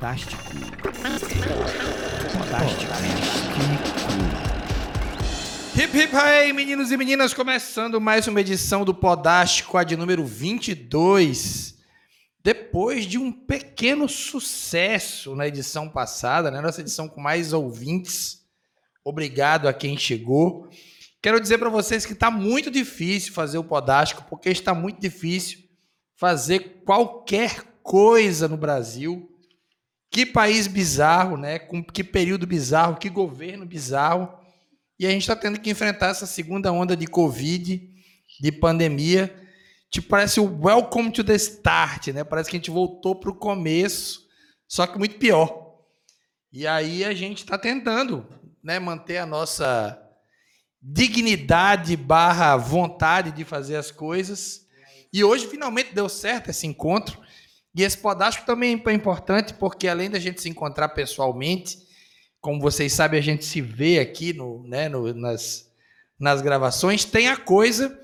Podástico. Podástico. Hip hip hey, meninos e meninas, começando mais uma edição do Podástico, a de número 22. Depois de um pequeno sucesso na edição passada, né? Nossa edição com mais ouvintes. Obrigado a quem chegou. Quero dizer para vocês que está muito difícil fazer o Podástico, porque está muito difícil fazer qualquer coisa no Brasil. Que país bizarro, né? Com que período bizarro, que governo bizarro. E a gente está tendo que enfrentar essa segunda onda de Covid, de pandemia. Tipo, parece o welcome to the start, né? Parece que a gente voltou para o começo, só que muito pior. E aí a gente está tentando né, manter a nossa dignidade barra vontade de fazer as coisas. E hoje finalmente deu certo esse encontro. E esse podástico também é importante porque além da gente se encontrar pessoalmente, como vocês sabem, a gente se vê aqui no, né, no, nas, nas gravações, tem a coisa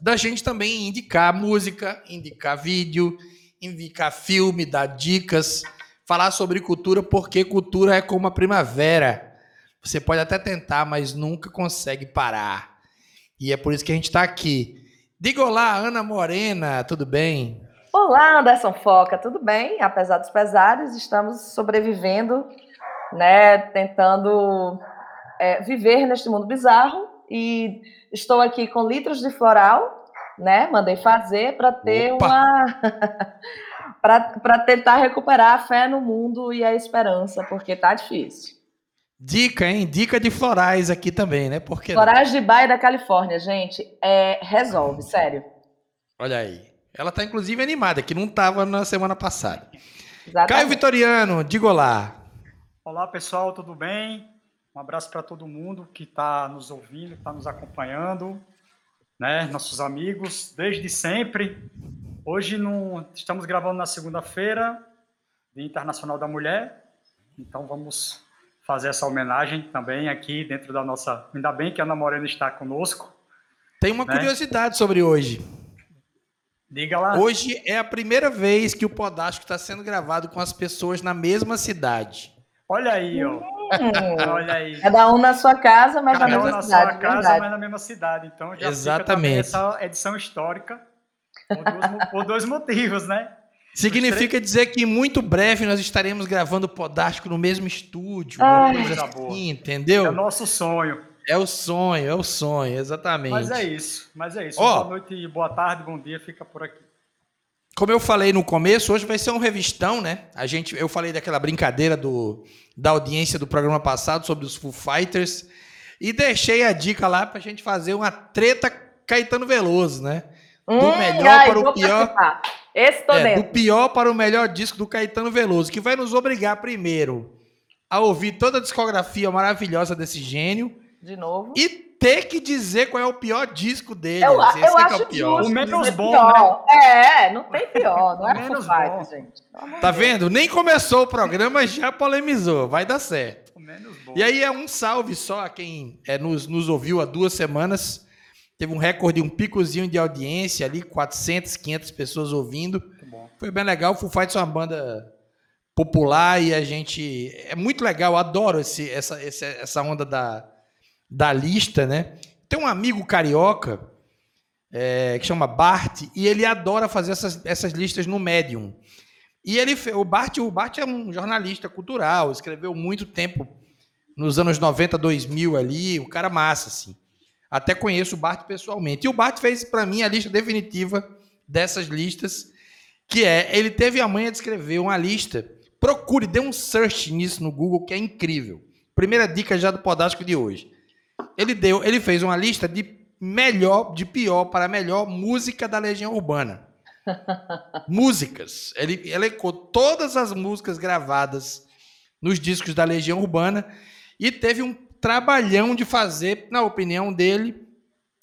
da gente também indicar música, indicar vídeo, indicar filme, dar dicas, falar sobre cultura, porque cultura é como a primavera. Você pode até tentar, mas nunca consegue parar. E é por isso que a gente está aqui. Diga olá, Ana Morena, tudo bem? Olá, Anderson Foca, tudo bem? Apesar dos pesares, estamos sobrevivendo, né? Tentando é, viver neste mundo bizarro. E estou aqui com litros de floral, né? Mandei fazer para ter Opa. uma. para tentar recuperar a fé no mundo e a esperança, porque tá difícil. Dica, hein? Dica de florais aqui também, né? Porque florais de Baia da Califórnia, gente, é, resolve, sério. Olha aí. Ela tá inclusive animada, que não estava na semana passada. Exatamente. Caio Vitoriano, diga olá. Olá, pessoal, tudo bem? Um abraço para todo mundo que está nos ouvindo, está nos acompanhando, né? Nossos amigos, desde sempre. Hoje não, estamos gravando na segunda-feira, Dia Internacional da Mulher, então vamos fazer essa homenagem também aqui dentro da nossa. Ainda bem que a Ana Morena está conosco. Tem uma né? curiosidade sobre hoje. Diga lá. Hoje é a primeira vez que o Podástico está sendo gravado com as pessoas na mesma cidade. Olha aí, ó. Hum. Olha aí. Cada um na sua casa, mas Cada na mesma um cidade. na sua casa, verdade. mas na mesma cidade. Então já Exatamente. essa edição histórica por dois, por dois motivos, né? Significa dizer que muito breve nós estaremos gravando o Podástico no mesmo estúdio. Ah, coisa assim, boa. entendeu? É o nosso sonho. É o sonho, é o sonho, exatamente. Mas é isso, mas é isso. Oh, boa noite, boa tarde, bom dia, fica por aqui. Como eu falei no começo, hoje vai ser um revistão, né? A gente, eu falei daquela brincadeira do, da audiência do programa passado sobre os Foo Fighters e deixei a dica lá pra gente fazer uma treta Caetano Veloso, né? Do hum, melhor ai, para o pior. Participar. Esse tô é, Do pior para o melhor disco do Caetano Veloso, que vai nos obrigar primeiro a ouvir toda a discografia maravilhosa desse gênio. De novo. E ter que dizer qual é o pior disco dele. Eu, assim, eu acho é o pior. O menos bom, pior. né? É, não tem pior. Não é menos bom. gente. Tá vendo? Nem começou o programa, já polemizou. Vai dar certo. O menos bom. E aí é um salve só a quem é, nos, nos ouviu há duas semanas Teve um recorde, um picozinho de audiência ali, 400, 500 pessoas ouvindo. Foi bem legal. O Foo Fighters é uma banda popular e a gente... É muito legal, adoro esse, essa, essa onda da, da lista, né? Tem um amigo carioca é, que chama Bart e ele adora fazer essas, essas listas no Medium. E ele, o Bart, o Bart é um jornalista cultural, escreveu muito tempo nos anos 90, 2000 ali, o cara massa, assim. Até conheço o Bart pessoalmente. E o Bart fez para mim a lista definitiva dessas listas, que é, ele teve a manha de escrever uma lista. Procure, dê um search nisso no Google, que é incrível. Primeira dica já do Podástico de hoje. Ele deu, ele fez uma lista de melhor, de pior para melhor música da Legião Urbana. músicas. Ele elencou todas as músicas gravadas nos discos da Legião Urbana e teve um trabalhão de fazer, na opinião dele,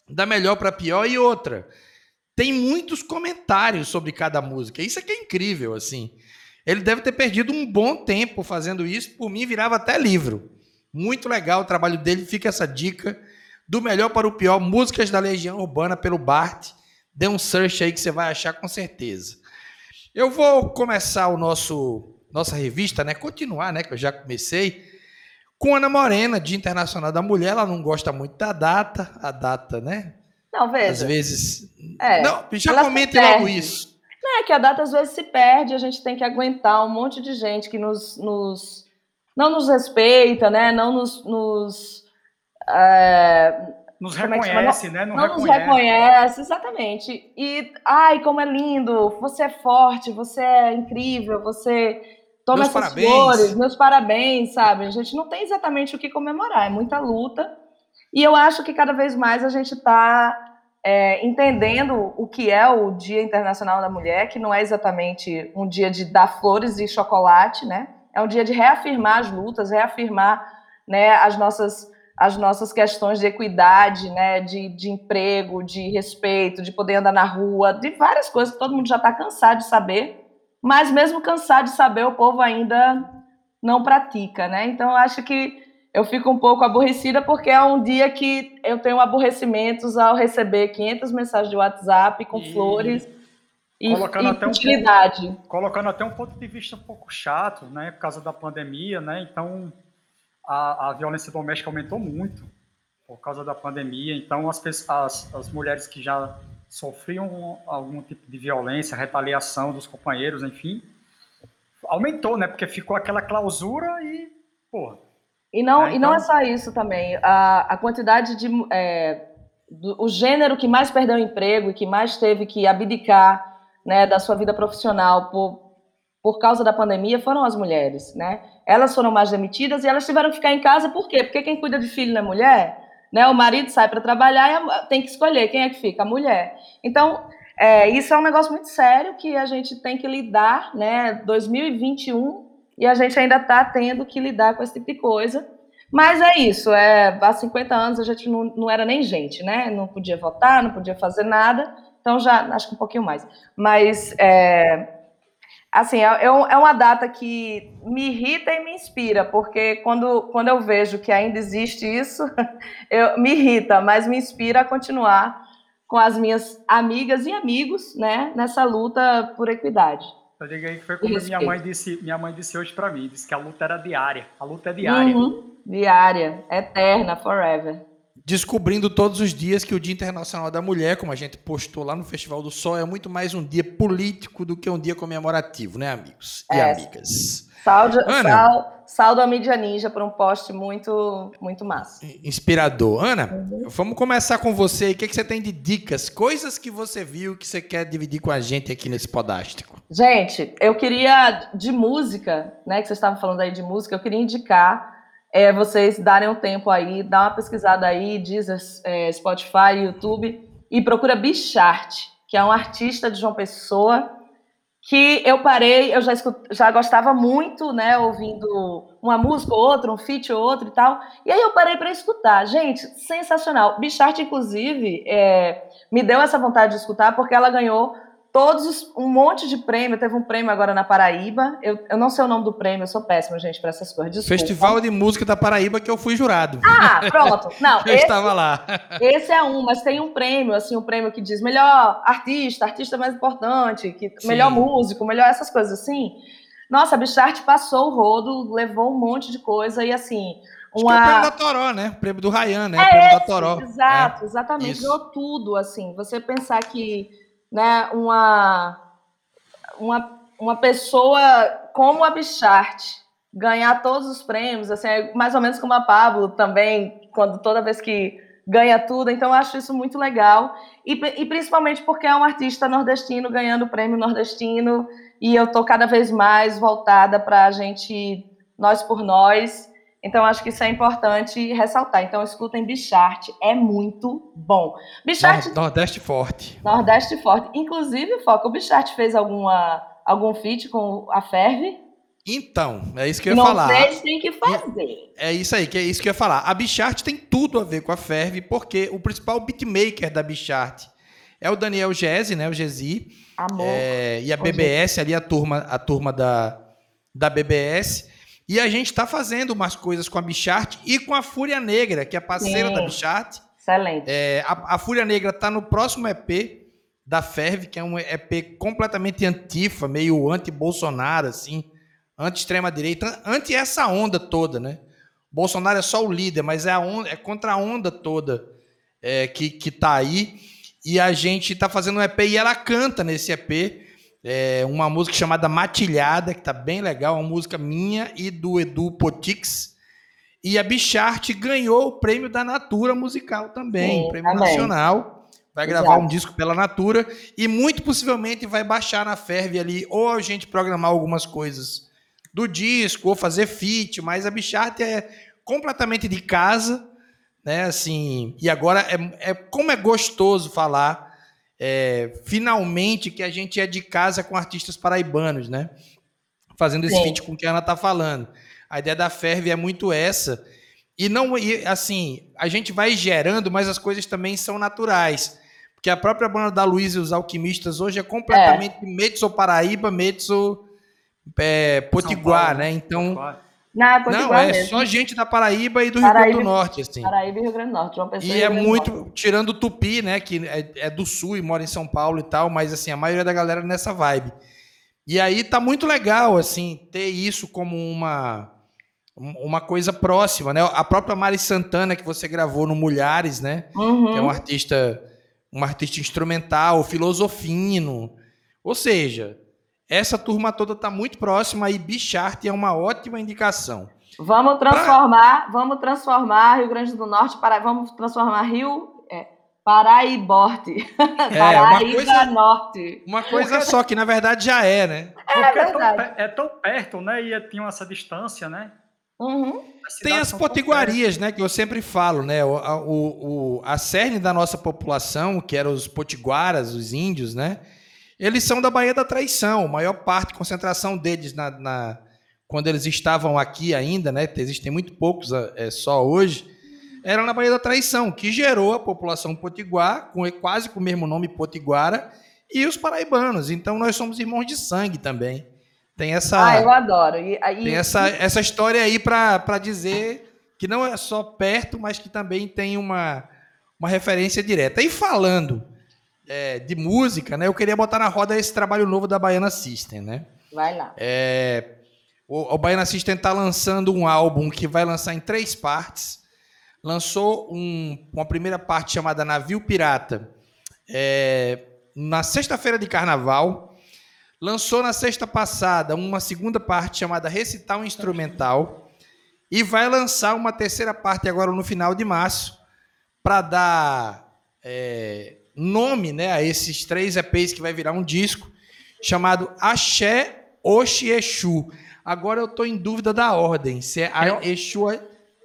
da melhor para pior e outra. Tem muitos comentários sobre cada música. Isso é que é incrível, assim. Ele deve ter perdido um bom tempo fazendo isso. Por mim, virava até livro. Muito legal o trabalho dele. Fica essa dica do melhor para o pior, músicas da Legião Urbana pelo Bart. Dê um search aí que você vai achar com certeza. Eu vou começar o nosso nossa revista, né? Continuar, né? Que eu já comecei. Com Ana Morena, Dia Internacional da Mulher. Ela não gosta muito da data, a data, né? Não, veja. Às vezes. É, não, já comente logo isso. Não, é que a data às vezes se perde, a gente tem que aguentar um monte de gente que nos, nos não nos respeita, né? Não nos. nos é, nos é reconhece, é né? Não, não reconhece. nos reconhece, exatamente. E, ai, como é lindo, você é forte, você é incrível, você toma meus essas parabéns. flores, meus parabéns, sabe? A gente não tem exatamente o que comemorar, é muita luta. E eu acho que cada vez mais a gente está é, entendendo o que é o Dia Internacional da Mulher, que não é exatamente um dia de dar flores e chocolate, né? É um dia de reafirmar as lutas, reafirmar né, as nossas as nossas questões de equidade, né, de, de emprego, de respeito, de poder andar na rua, de várias coisas que todo mundo já está cansado de saber, mas mesmo cansado de saber, o povo ainda não pratica, né? Então, eu acho que eu fico um pouco aborrecida porque é um dia que eu tenho aborrecimentos ao receber 500 mensagens de WhatsApp com e... flores e, colocando, e até utilidade. Um ponto, colocando até um ponto de vista um pouco chato, né, por causa da pandemia, né? Então, a, a violência doméstica aumentou muito por causa da pandemia. Então, as, as, as mulheres que já sofriam algum tipo de violência, retaliação dos companheiros, enfim, aumentou, né? Porque ficou aquela clausura e, porra. E não, né? então... e não é só isso também. A, a quantidade de. É, do, o gênero que mais perdeu emprego e que mais teve que abdicar né, da sua vida profissional por, por causa da pandemia foram as mulheres, né? Elas foram mais demitidas e elas tiveram que ficar em casa, por quê? Porque quem cuida de filho não é mulher, né? O marido sai para trabalhar e tem que escolher quem é que fica, a mulher. Então, é, isso é um negócio muito sério que a gente tem que lidar, né? 2021 e a gente ainda está tendo que lidar com esse tipo de coisa. Mas é isso, é, há 50 anos a gente não, não era nem gente, né? Não podia votar, não podia fazer nada, então já acho que um pouquinho mais. Mas é, assim, é, é, é uma data que me irrita e me inspira, porque quando, quando eu vejo que ainda existe isso, eu, me irrita, mas me inspira a continuar com as minhas amigas e amigos, né, nessa luta por equidade. Eu digo aí que foi como minha mãe disse, minha mãe disse hoje para mim, disse que a luta era diária, a luta é diária. Uhum, diária, eterna, forever descobrindo todos os dias que o Dia Internacional da Mulher, como a gente postou lá no Festival do Sol, é muito mais um dia político do que um dia comemorativo, né, amigos e é. amigas? Saldo, Ana, sal, saldo a mídia ninja por um post muito, muito massa. Inspirador. Ana, uhum. vamos começar com você. O que, é que você tem de dicas? Coisas que você viu que você quer dividir com a gente aqui nesse podástico. Gente, eu queria, de música, né, que vocês estavam falando aí de música, eu queria indicar é, vocês darem um tempo aí, dá uma pesquisada aí, Deezer, é, Spotify, YouTube, e procura Bichart, que é um artista de João Pessoa, que eu parei, eu já, escut, já gostava muito, né, ouvindo uma música ou outra, um feat ou outro e tal, e aí eu parei para escutar. Gente, sensacional. Bichart, inclusive, é, me deu essa vontade de escutar, porque ela ganhou todos os, um monte de prêmio. Teve um prêmio agora na Paraíba. Eu, eu não sei o nome do prêmio, eu sou péssima, gente, para essas coisas. Desculpa. Festival de Música da Paraíba que eu fui jurado. Ah, pronto. Não, eu esse, estava lá. Esse é um, mas tem um prêmio, assim, um prêmio que diz melhor artista, artista mais importante, que, melhor músico, melhor essas coisas assim. Nossa, a Bichart passou o rodo, levou um monte de coisa e assim. Uma... Acho que é o prêmio da Toró, né? O prêmio do Ryan, né? É o prêmio esse, da Toró. Exato, é. exatamente. Ganhou tudo, assim. Você pensar que né, uma uma, uma pessoa como a Bichart ganhar todos os prêmios, assim, é mais ou menos como a Pablo também, quando toda vez que ganha tudo, então eu acho isso muito legal, e, e principalmente porque é um artista nordestino ganhando o prêmio nordestino, e eu tô cada vez mais voltada para a gente, nós por nós, então acho que isso é importante ressaltar. Então escutem Bichart, é muito bom. Bichart Nordeste forte. Nordeste forte. Inclusive, Foca, o Bichart fez alguma algum feat com a Ferve? Então, é isso que eu ia Não falar. Não fez, tem que fazer. É isso aí, que é isso que eu ia falar. A Bichart tem tudo a ver com a Ferve, porque o principal beatmaker da Bichart é o Daniel Gese, né, o Gesi. Amor. É, e a BBS ali a turma, a turma da da BBS. E a gente está fazendo umas coisas com a Bichart e com a Fúria Negra, que é parceira Sim. da Bichart. Excelente. É, a, a, Fúria Negra está no próximo EP da Ferve, que é um EP completamente antifa, meio anti-Bolsonaro, assim. anti-extrema-direita, anti essa onda toda, né? Bolsonaro é só o líder, mas é, a onda, é contra a onda toda é, que, que tá aí. E a gente tá fazendo um EP e ela canta nesse EP é, uma música chamada Matilhada, que tá bem legal, uma música minha e do Edu Potix. E a Bichart ganhou o prêmio da Natura Musical também, Sim, prêmio amém. nacional. Vai gravar Exato. um disco pela Natura e muito possivelmente vai baixar na Ferve ali, ou a gente programar algumas coisas do disco, ou fazer feat, mas a Bichart é completamente de casa, né? Assim, e agora é, é como é gostoso falar é, finalmente que a gente é de casa com artistas paraibanos, né? Fazendo esse feat com o que a Ana tá falando. A ideia da Ferve é muito essa. E não, e, assim, a gente vai gerando, mas as coisas também são naturais. Porque a própria banda da Luiz e os Alquimistas hoje é completamente é. Metso Paraíba, Metso é, Potiguar, né? Então. Não, não é mesmo. só gente da Paraíba e do Paraíba, Rio Grande do Norte, assim. Paraíba e Rio Grande do Norte, uma pessoa E é muito, tirando o Tupi, né, que é, é, do Sul e mora em São Paulo e tal, mas assim, a maioria da galera é nessa vibe. E aí tá muito legal, assim, ter isso como uma uma coisa próxima, né? A própria Mari Santana que você gravou no Mulheres, né? Uhum. Que é um artista, um artista instrumental, filosofino. Ou seja, essa turma toda está muito próxima e Bichart é uma ótima indicação. Vamos transformar, pra... vamos transformar Rio Grande do Norte para, vamos transformar Rio é, Paraiborte. É, Paraíba coisa, Norte. Uma coisa só que na verdade já é, né? É, é, tão, é tão perto, né? E tinha essa distância, né? Uhum. Tem as potiguarias, né? Que eu sempre falo, né? O, o, o, a cerne da nossa população, que eram os potiguaras, os índios, né? Eles são da Baía da Traição, a maior parte, concentração deles na, na quando eles estavam aqui ainda, né? Existem muito poucos é, só hoje, era na Baía da Traição, que gerou a população potiguar, com quase com o mesmo nome potiguara, e os paraibanos. Então nós somos irmãos de sangue também. Tem essa. Ah, eu adoro. E, aí... Tem essa, essa história aí para dizer que não é só perto, mas que também tem uma, uma referência direta. E falando é, de música, né? Eu queria botar na roda esse trabalho novo da Baiana System, né? Vai lá. É, o, o Baiana System está lançando um álbum que vai lançar em três partes. Lançou um, uma primeira parte chamada Navio Pirata é, na sexta-feira de carnaval. Lançou na sexta passada uma segunda parte chamada Recital Instrumental. E vai lançar uma terceira parte agora no final de março para dar é, nome né, a esses três EPs que vai virar um disco, chamado Axé Oxi Exu. Agora eu estou em dúvida da ordem, se é eu... Exu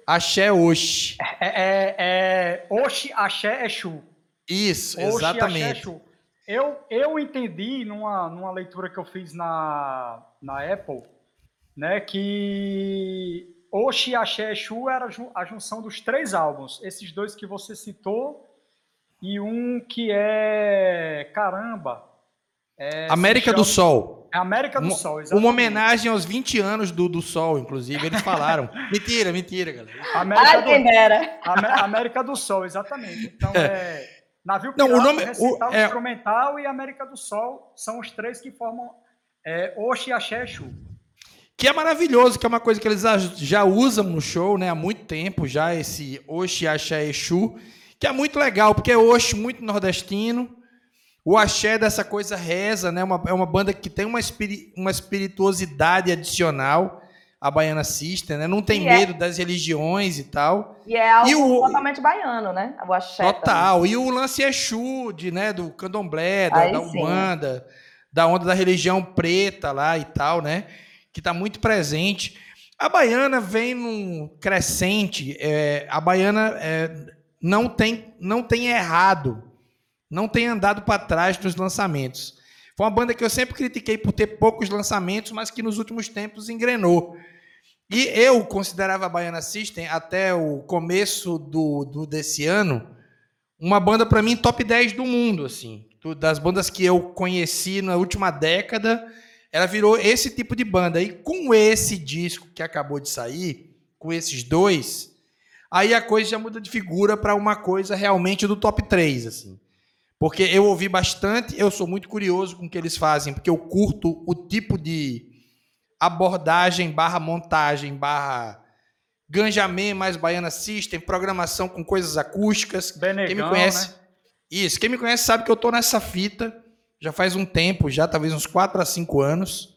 Axé Oxi. É, é, é Oxi Axé Exu. Isso, Oxi, exatamente. Axé, Exu. Eu, eu entendi numa, numa leitura que eu fiz na, na Apple, né, que Oxi Axé Exu era a junção dos três álbuns. Esses dois que você citou e um que é caramba. É, América chama... do Sol. É América do uma, Sol, exatamente. Uma homenagem aos 20 anos do, do Sol, inclusive, eles falaram. mentira, mentira, galera. América Ai, do... quem dera. América do Sol, exatamente. Então, é... Navio Pirata, Não, o nome, Recital o, é... Instrumental e América do Sol são os três que formam é, Oxi, Axé Exu. Que é maravilhoso, que é uma coisa que eles já usam no show né, há muito tempo, já esse Oxi, Axé Exu que é muito legal, porque é Oxo muito nordestino. O axé dessa coisa reza, né? Uma, é uma banda que tem uma, espiri, uma espirituosidade adicional à Baiana System, né? Não tem e é medo é... das religiões e tal. E é algo e o... totalmente baiano, né? O axé. Total. Também. E o lance Exu, de, né? do candomblé, da, da Umbanda, da onda da religião preta lá e tal, né? Que está muito presente. A baiana vem num crescente. É, a baiana é, não tem, não tem errado, não tem andado para trás nos lançamentos. Foi uma banda que eu sempre critiquei por ter poucos lançamentos, mas que nos últimos tempos engrenou. E eu considerava a Baiana System, até o começo do, do desse ano, uma banda para mim top 10 do mundo, assim. Das bandas que eu conheci na última década, ela virou esse tipo de banda. E com esse disco que acabou de sair, com esses dois, aí a coisa já muda de figura para uma coisa realmente do top 3, assim. Porque eu ouvi bastante, eu sou muito curioso com o que eles fazem, porque eu curto o tipo de abordagem barra montagem barra Ganjamin mais Baiana System, programação com coisas acústicas. Benegão, quem me conhece, né? isso, quem me conhece sabe que eu tô nessa fita já faz um tempo, já talvez uns 4 a 5 anos.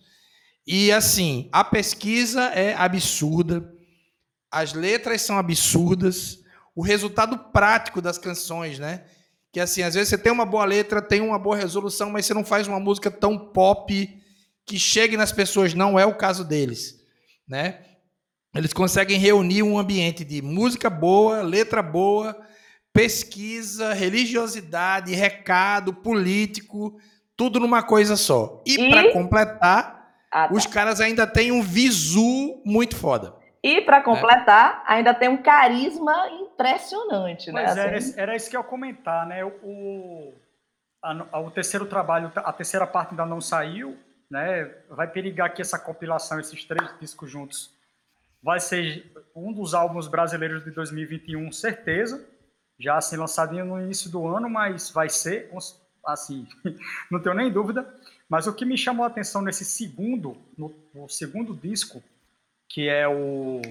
E assim, a pesquisa é absurda, as letras são absurdas, o resultado prático das canções, né? Que assim, às vezes você tem uma boa letra, tem uma boa resolução, mas você não faz uma música tão pop que chegue nas pessoas, não é o caso deles, né? Eles conseguem reunir um ambiente de música boa, letra boa, pesquisa, religiosidade, recado, político, tudo numa coisa só. E, e... para completar, ah, tá. os caras ainda têm um visu muito foda. E para completar, é. ainda tem um carisma impressionante, né? Mas era, assim. era isso que eu ia comentar, né? O, a, o terceiro trabalho, a terceira parte ainda não saiu, né? Vai perigar que essa compilação, esses três discos juntos, vai ser um dos álbuns brasileiros de 2021, certeza. Já assim lançado no início do ano, mas vai ser assim, não tenho nem dúvida. Mas o que me chamou a atenção nesse segundo, no, no segundo disco, que é o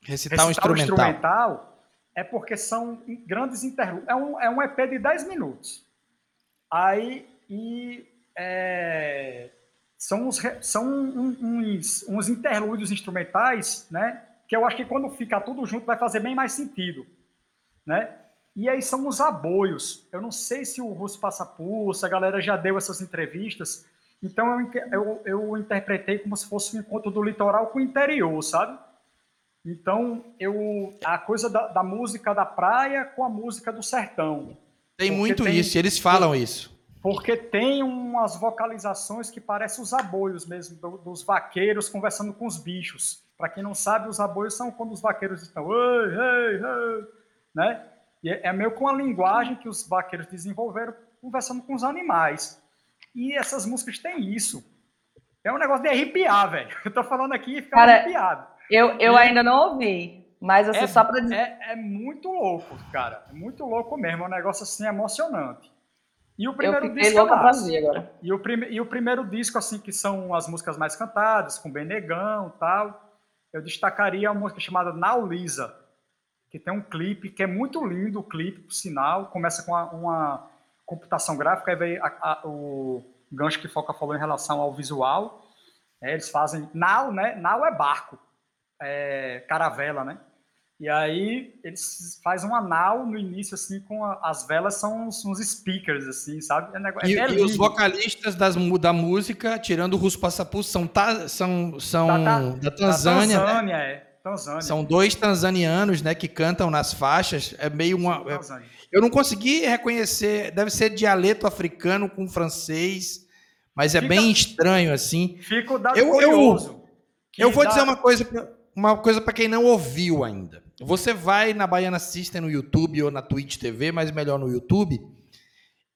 Recital, Recital instrumental. instrumental. é porque são grandes interlúdios. É um, é um EP de 10 minutos. Aí, e é, são, uns, são uns, uns interlúdios instrumentais, né? Que eu acho que quando ficar tudo junto vai fazer bem mais sentido, né? E aí são os aboios. Eu não sei se o Russo Passa Pulsa, a galera já deu essas entrevistas, então eu, eu, eu interpretei como se fosse um encontro do litoral com o interior, sabe? Então, eu a coisa da, da música da praia com a música do sertão. Tem muito tem, isso, eles falam isso. Porque tem umas vocalizações que parecem os aboios mesmo, do, dos vaqueiros conversando com os bichos. Para quem não sabe, os aboios são quando os vaqueiros estão, ei, ei, ei, né? E é, é meio com a linguagem que os vaqueiros desenvolveram conversando com os animais. E essas músicas têm isso. É um negócio de arrepiar, velho. Eu tô falando aqui e fica Cara, arrepiado. Eu, eu e ainda não ouvi, mas assim, é, só para dizer. É, é, muito louco, cara. É muito louco mesmo. É um negócio assim emocionante. E o primeiro disco. É agora. E, o prime, e o primeiro disco, assim, que são as músicas mais cantadas, com Benegão e tal, eu destacaria uma música chamada Naulisa, que tem um clipe que é muito lindo, o clipe, por sinal. Começa com uma, uma computação gráfica, aí veio a, a, o gancho que Foca falou em relação ao visual. É, eles fazem nau, né? Nau é barco, é, caravela, né? E aí eles fazem uma nau no início, assim, com a, as velas são uns, uns, speakers, assim, sabe? É negócio, e, é e, os vocalistas das, da música, tirando o Russo Passapulso, são, ta, são, são da, da, da Tanzânia. Da Tanzânia, né? é. Tanzânia. São dois tanzanianos, né, que cantam nas faixas. É meio uma. É, eu não consegui reconhecer, deve ser dialeto africano com francês, mas é Fica, bem estranho assim. Fica o dado eu, curioso. Eu, eu vou dá... dizer uma coisa, uma coisa para quem não ouviu ainda. Você vai na Baiana System no YouTube ou na Twitch TV, mas melhor no YouTube,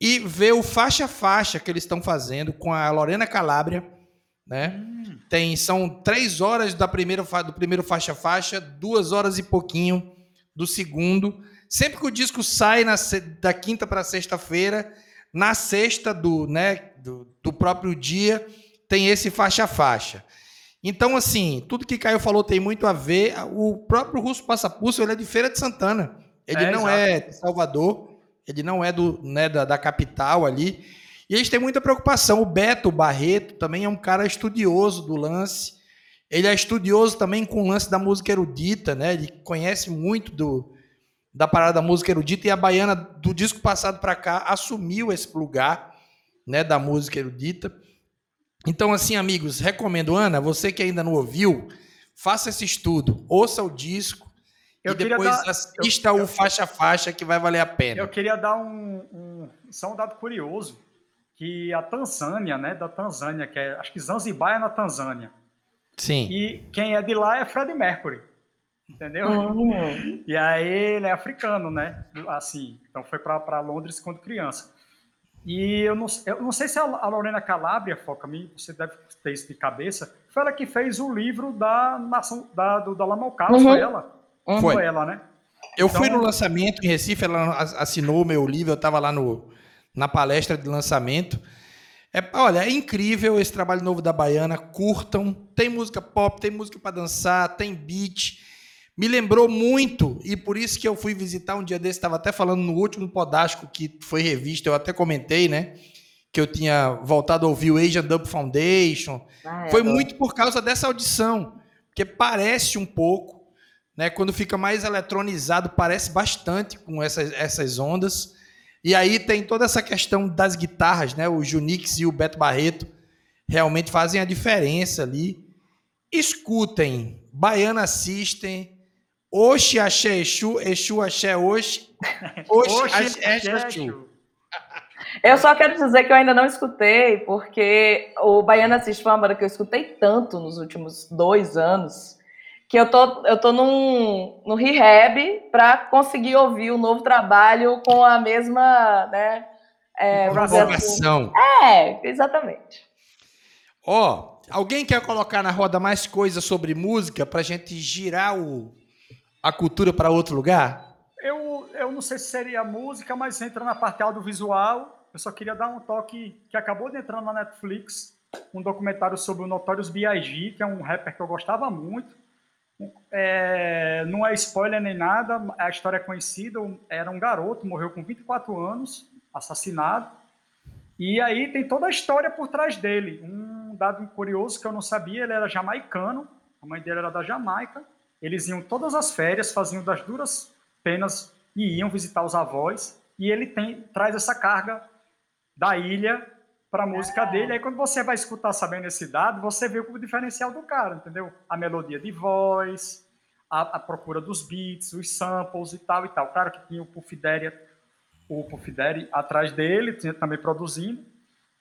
e vê o faixa faixa que eles estão fazendo com a Lorena Calabria, né? Hum. Tem são três horas da primeira do primeiro faixa faixa, duas horas e pouquinho do segundo. Sempre que o disco sai na, da quinta para sexta-feira, na sexta do, né, do, do, próprio dia, tem esse faixa-faixa. Então, assim, tudo que Caio falou tem muito a ver. O próprio Russo Passapulso ele é de Feira de Santana. Ele é, não exato. é de Salvador, ele não é do, né, da, da capital ali. E eles têm muita preocupação. O Beto Barreto também é um cara estudioso do lance. Ele é estudioso também com o lance da música erudita, né? Ele conhece muito do, da parada da música erudita e a baiana do disco passado para cá assumiu esse lugar, né, da música erudita. Então assim, amigos, recomendo Ana, você que ainda não ouviu, faça esse estudo, ouça o disco eu e depois dar, assista eu, o faixa faixa que vai valer a pena. Eu queria dar um, um só um dado curioso que a Tanzânia, né, da Tanzânia, que é, acho que Zanzibar é na Tanzânia. Sim. E quem é de lá é Fred Mercury entendeu? Uhum. E aí ele é africano, né? Assim, então foi para Londres quando criança. E eu não, eu não sei se a Lorena Calabria, foca me, você deve ter isso de cabeça, foi ela que fez o livro da nação da do Dalama Carlos, uhum. foi ela? Uhum. Foi ela, né? Eu então, fui no lançamento em Recife, ela assinou o meu livro, eu estava lá no, na palestra de lançamento. É, olha, é incrível esse trabalho novo da Baiana. Curtam. Tem música pop, tem música para dançar, tem beat. Me lembrou muito, e por isso que eu fui visitar um dia desse, estava até falando no último Podástico que foi revista, eu até comentei, né? Que eu tinha voltado a ouvir o Asian Dub Foundation. Ah, é foi muito por causa dessa audição, porque parece um pouco, né? Quando fica mais eletronizado, parece bastante com essas, essas ondas. E aí tem toda essa questão das guitarras, né? O Junix e o Beto Barreto realmente fazem a diferença ali. Escutem, Baiana System, Oxi Axé Exu, Exu Axé Oxi, Oxi Axé Exu. Eu só quero dizer que eu ainda não escutei, porque o Baiana System foi uma banda que eu escutei tanto nos últimos dois anos, que eu tô, eu tô num, num rehab para conseguir ouvir o novo trabalho com a mesma, né? É. Assim. É, exatamente. Ó, oh, alguém quer colocar na roda mais coisas sobre música para a gente girar o, a cultura para outro lugar? Eu, eu não sei se seria música, mas entra na parte audiovisual. Eu só queria dar um toque que acabou de entrar na Netflix, um documentário sobre o Notorious B.I.G., que é um rapper que eu gostava muito. É, não é spoiler nem nada, a história é conhecida. Era um garoto, morreu com 24 anos, assassinado. E aí tem toda a história por trás dele. Um dado curioso que eu não sabia: ele era jamaicano, a mãe dele era da Jamaica. Eles iam todas as férias, faziam das duras penas e iam visitar os avós. E ele tem, traz essa carga da ilha para a música dele. Aí quando você vai escutar sabendo esse dado, você vê o diferencial do cara, entendeu? A melodia de voz, a, a procura dos beats, os samples e tal e tal. Claro que tinha o Puff Daddy, o Puff Daddy atrás dele, tinha também produzindo.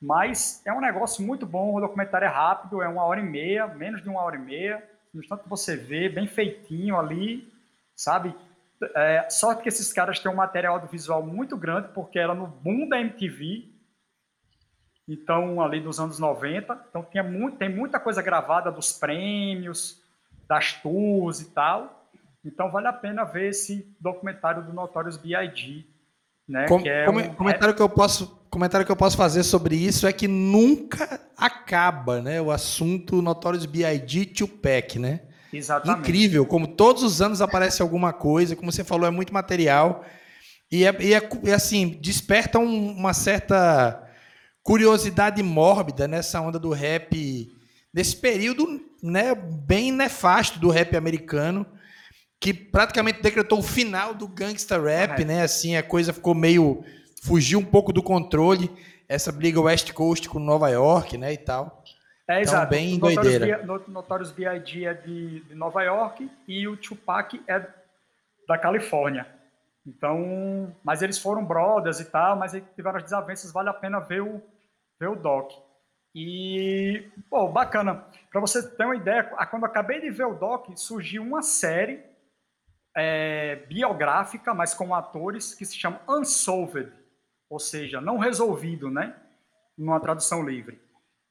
Mas é um negócio muito bom, o documentário é rápido, é uma hora e meia, menos de uma hora e meia. No instante que você vê, bem feitinho ali, sabe? É, sorte que esses caras têm um material audiovisual muito grande, porque era no boom da MTV, então ali dos anos 90. Então tinha muito, tem muita coisa gravada dos prêmios, das tours e tal. Então vale a pena ver esse documentário do Notorious B.I.G. Né, Com, é um... comentário que eu posso comentário que eu posso fazer sobre isso é que nunca acaba, né? O assunto Notorious B.I.G. Tupac, né? Exatamente. Incrível, como todos os anos aparece alguma coisa, como você falou, é muito material e é, e é, é assim desperta um, uma certa curiosidade mórbida nessa onda do rap, nesse período né, bem nefasto do rap americano, que praticamente decretou o final do gangsta rap, né? Assim, a coisa ficou meio fugiu um pouco do controle, essa briga West Coast com Nova York, né, e tal. É, então, exato. bem o doideira. Notorious B.I.G. é de, de Nova York e o Tupac é da Califórnia. Então, mas eles foram brothers e tal, mas tiveram as desavenças, vale a pena ver o, ver o doc. E, pô, bacana. Para você ter uma ideia, quando eu acabei de ver o doc, surgiu uma série é, biográfica, mas com atores, que se chama Unsolved, ou seja, não resolvido, né? Numa tradução livre.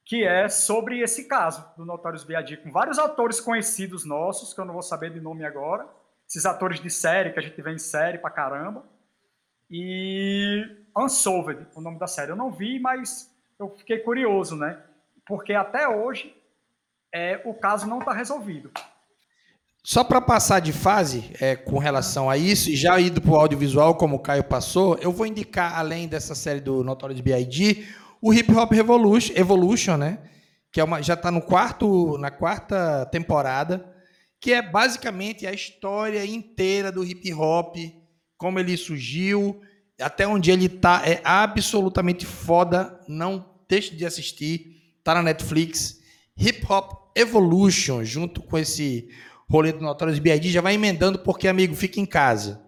Que é sobre esse caso do Notorious B.I.G., com vários atores conhecidos nossos, que eu não vou saber de nome agora, esses atores de série, que a gente vê em série pra caramba, e Unsolved, o nome da série. Eu não vi, mas eu fiquei curioso, né? Porque até hoje é, o caso não está resolvido. Só para passar de fase é, com relação a isso, e já indo para o audiovisual, como o Caio passou, eu vou indicar, além dessa série do Notorious B.I.G., o Hip Hop Revolution, Evolution, né? Que é uma, já está no quarto, na quarta temporada, que é basicamente a história inteira do hip hop, como ele surgiu, até onde ele está, é absolutamente foda. Não deixe de assistir. Tá na Netflix. Hip Hop Evolution, junto com esse rolê do Notorious B.I.D. Já vai emendando, porque, amigo, fica em casa.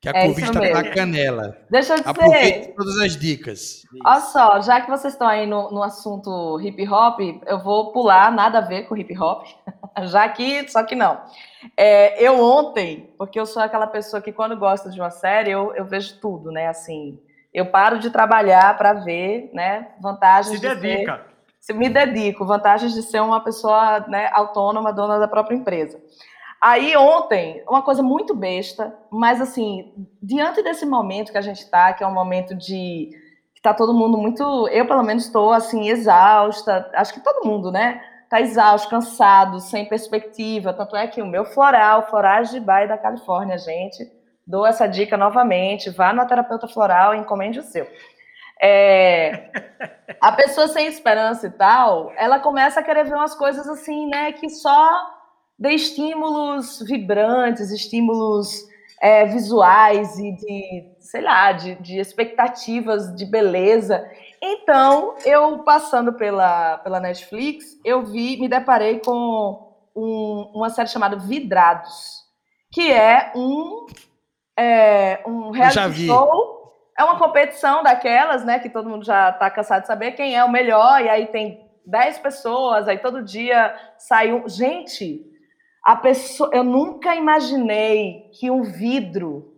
Que a é Covid tá na canela. Deixa eu dizer. Aproveite todas as dicas. Olha só, já que vocês estão aí no, no assunto hip hop, eu vou pular, nada a ver com hip hop. Já que, só que não. É, eu ontem, porque eu sou aquela pessoa que quando gosta de uma série, eu, eu vejo tudo, né? Assim, eu paro de trabalhar para ver, né? Vantagens. Se dedica. Ser, me dedico, vantagens de ser uma pessoa né, autônoma, dona da própria empresa. Aí ontem, uma coisa muito besta, mas assim, diante desse momento que a gente está, que é um momento de tá todo mundo muito, eu pelo menos estou assim exausta, acho que todo mundo, né? Tá exausto, cansado, sem perspectiva. Tanto é que o meu floral, Florais de Baia da Califórnia, gente, dou essa dica novamente, vá no terapeuta floral e encomende o seu. É, a pessoa sem esperança e tal, ela começa a querer ver umas coisas assim, né, que só dê estímulos vibrantes, estímulos é, visuais e de, sei lá, de, de expectativas de beleza. Então, eu passando pela, pela Netflix, eu vi, me deparei com um, uma série chamada Vidrados, que é um, é, um reality show. É uma competição daquelas, né? Que todo mundo já está cansado de saber quem é o melhor, e aí tem 10 pessoas, aí todo dia sai um. Gente, a pessoa, eu nunca imaginei que um vidro,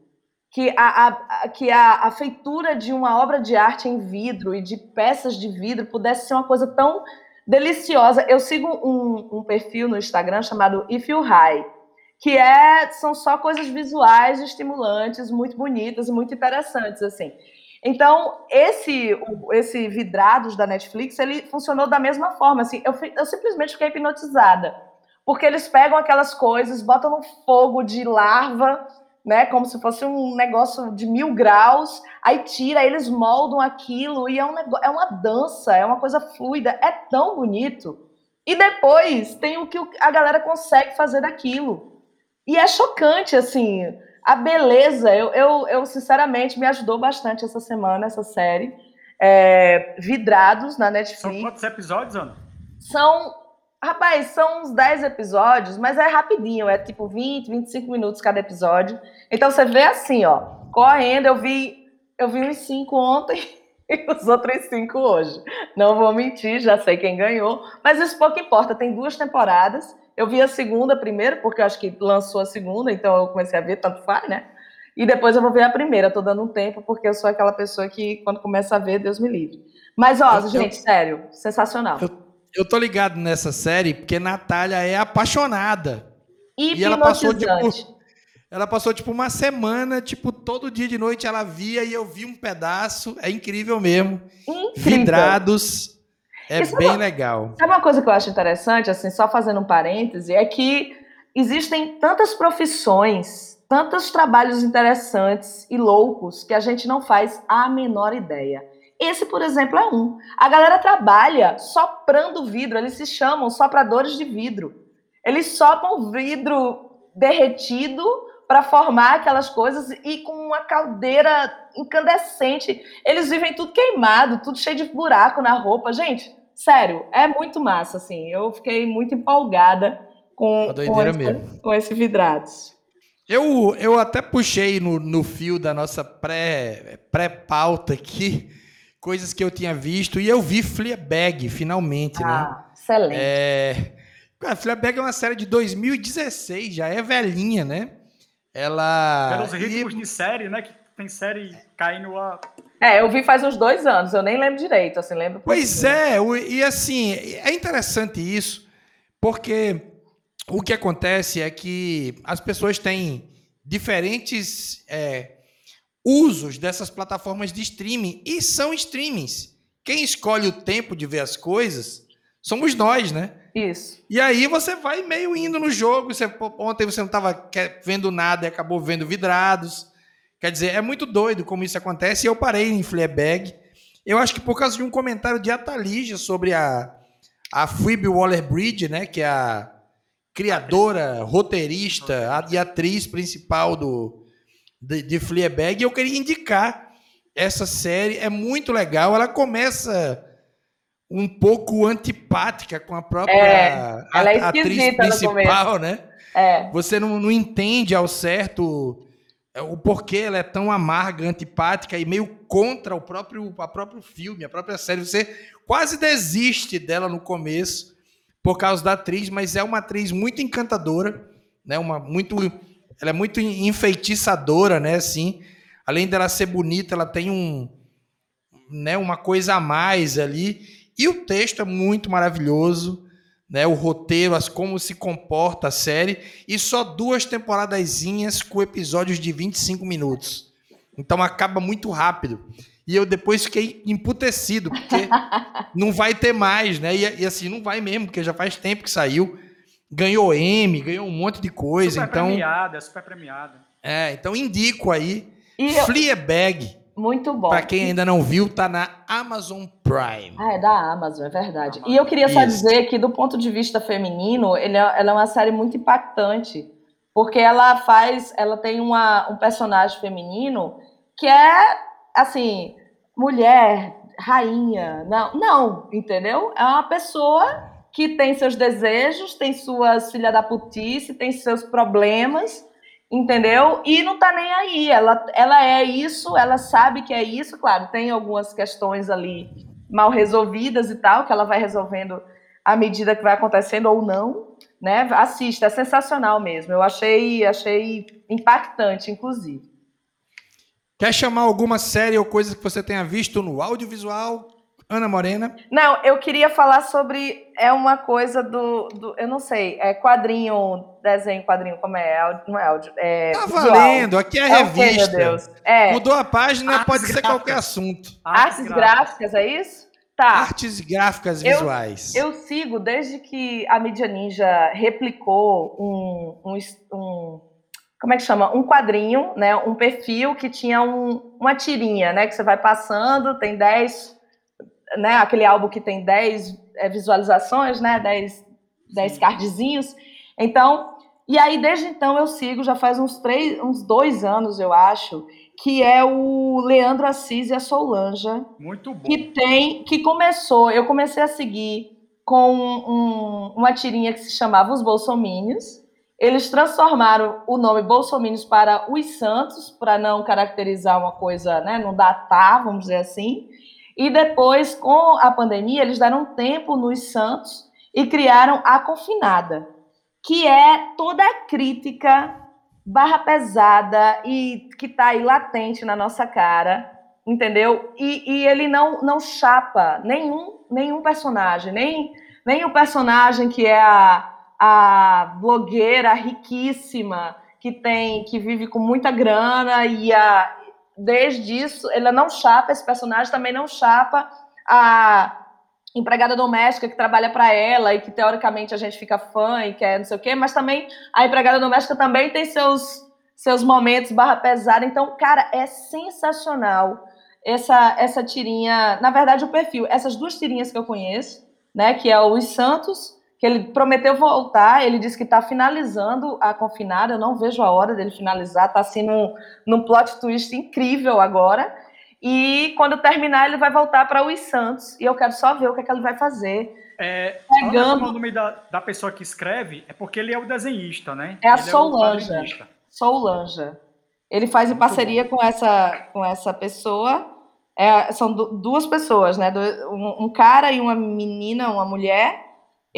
que a, a, que a, a feitura de uma obra de arte em vidro e de peças de vidro pudesse ser uma coisa tão deliciosa. Eu sigo um, um perfil no Instagram chamado If You High, que é, são só coisas visuais estimulantes, muito bonitas e muito interessantes, assim. Então, esse esse Vidrados da Netflix, ele funcionou da mesma forma, assim, eu, eu simplesmente fiquei hipnotizada porque eles pegam aquelas coisas, botam no fogo de larva, né, como se fosse um negócio de mil graus, aí tira, eles moldam aquilo, e é, um negócio, é uma dança, é uma coisa fluida, é tão bonito. E depois tem o que a galera consegue fazer daquilo. E é chocante, assim, a beleza. Eu, eu, eu sinceramente, me ajudou bastante essa semana, essa série. É, Vidrados na Netflix. São quantos episódios, Ana? São Rapaz, são uns 10 episódios, mas é rapidinho, é tipo 20, 25 minutos cada episódio. Então você vê assim, ó, correndo, eu vi, eu vi uns 5 ontem e os outros 5 hoje. Não vou mentir, já sei quem ganhou, mas isso pouco importa, tem duas temporadas. Eu vi a segunda primeiro, porque eu acho que lançou a segunda, então eu comecei a ver, tanto faz, né? E depois eu vou ver a primeira, tô dando um tempo, porque eu sou aquela pessoa que, quando começa a ver, Deus me livre. Mas, ó, eu, gente, eu, sério, sensacional. Eu eu tô ligado nessa série porque Natália é apaixonada. E ela passou tipo, ela passou tipo uma semana, tipo todo dia de noite ela via e eu vi um pedaço, é incrível mesmo. Incrível. Vidrados. É Isso bem é uma, legal. Sabe uma coisa que eu acho interessante, assim, só fazendo um parêntese, é que existem tantas profissões, tantos trabalhos interessantes e loucos que a gente não faz a menor ideia. Esse, por exemplo, é um. A galera trabalha soprando vidro, eles se chamam sopradores de vidro. Eles sopram vidro derretido para formar aquelas coisas e com uma caldeira incandescente. Eles vivem tudo queimado, tudo cheio de buraco na roupa. Gente, sério, é muito massa, assim. Eu fiquei muito empolgada com, com, esse, com esse vidrados. Eu, eu até puxei no, no fio da nossa pré-pauta pré aqui coisas que eu tinha visto e eu vi Fleabag finalmente, né? ah, né? Excelente. É... Cara, Fleabag é uma série de 2016, já é velhinha, né? Ela. Pelos ritmos e... de série, né? Que tem série caindo a. É, eu vi faz uns dois anos, eu nem lembro direito, assim, lembro. Pois é, e assim, é interessante isso, porque o que acontece é que as pessoas têm diferentes é, usos dessas plataformas de streaming e são streamings. Quem escolhe o tempo de ver as coisas somos nós, né? Isso. E aí você vai meio indo no jogo. Você, ontem você não estava vendo nada e acabou vendo vidrados. Quer dizer, é muito doido como isso acontece. E eu parei em Fleabag. Eu acho que por causa de um comentário de Atalija sobre a, a Phoebe Waller-Bridge, né? Que é a criadora, roteirista e atriz principal do, de, de Fleabag e eu queria indicar essa série. É muito legal. Ela começa um pouco antipática com a própria é, ela é atriz principal, né? É. Você não, não entende ao certo é, o porquê ela é tão amarga, antipática e meio contra o próprio, a próprio filme, a própria série. Você quase desiste dela no começo por causa da atriz, mas é uma atriz muito encantadora, né? Uma muito ela é muito enfeitiçadora, né? Assim, além dela ser bonita, ela tem um, né, uma coisa a mais ali. E o texto é muito maravilhoso, né? O roteiro, as como se comporta a série e só duas temporadazinhas com episódios de 25 minutos. Então acaba muito rápido. E eu depois fiquei emputecido, porque não vai ter mais, né? E, e, assim, não vai mesmo, porque já faz tempo que saiu. Ganhou M, ganhou um monte de coisa. Super então, premiada, super premiada. É, então indico aí. E Fleabag. Muito bom. Para quem ainda não viu, tá na Amazon Prime. Ah, é da Amazon, é verdade. Amazon. E eu queria só Isso. dizer que, do ponto de vista feminino, ele é, ela é uma série muito impactante, porque ela faz, ela tem uma, um personagem feminino que é, assim, mulher, rainha, não, não, entendeu? É uma pessoa que tem seus desejos, tem suas filha da putice, tem seus problemas, entendeu? E não tá nem aí. Ela, ela é isso, ela sabe que é isso. Claro, tem algumas questões ali mal resolvidas e tal, que ela vai resolvendo à medida que vai acontecendo ou não, né? Assista, é sensacional mesmo. Eu achei, achei impactante, inclusive. Quer chamar alguma série ou coisa que você tenha visto no audiovisual? Ana Morena? Não, eu queria falar sobre. É uma coisa do. do eu não sei, é quadrinho, desenho, quadrinho, como é? Não é áudio. É tá visual. valendo, aqui é, é revista. meu Deus? É. Mudou a página, Artes pode ser qualquer assunto. Artes, Artes gráficas. é isso? Tá. Artes gráficas visuais. Eu, eu, sigo desde que a Mídia Ninja replicou um, um, um como é que chama? Um quadrinho, né? Um perfil que tinha um, uma tirinha, né? Que você vai passando, tem 10 né, aquele álbum que tem 10 é, visualizações, né, 10, 10 cardzinhos. Então, e aí desde então eu sigo, já faz uns três, uns dois anos, eu acho, que é o Leandro Assis e a Solange. Muito bom. Que tem, que começou, eu comecei a seguir com um, uma tirinha que se chamava Os Bolsomínios. Eles transformaram o nome Bolsomínios para Os Santos, para não caracterizar uma coisa, né, não datar, vamos dizer assim. E depois, com a pandemia, eles deram tempo nos Santos e criaram a Confinada, que é toda a crítica barra pesada e que está aí latente na nossa cara, entendeu? E, e, ele não, não chapa nenhum, nenhum personagem, nem, nem o personagem que é a, a blogueira riquíssima, que tem que vive com muita grana e a, desde isso, ela não chapa, esse personagem também não chapa a empregada doméstica que trabalha para ela e que teoricamente a gente fica fã e quer não sei o quê, mas também a empregada doméstica também tem seus seus momentos barra pesada. Então, cara, é sensacional essa essa tirinha, na verdade o perfil, essas duas tirinhas que eu conheço, né, que é o Os Santos que ele prometeu voltar, ele disse que está finalizando a confinada, eu não vejo a hora dele finalizar, está assim num, num plot twist incrível agora, e quando terminar ele vai voltar para os Santos, e eu quero só ver o que, é que ele vai fazer. É, Pegando... o nome da, da pessoa que escreve é porque ele é o desenhista, né? É a ele Solange. É. Ele faz em parceria com essa, com essa pessoa. É, são duas pessoas, né? Um, um cara e uma menina, uma mulher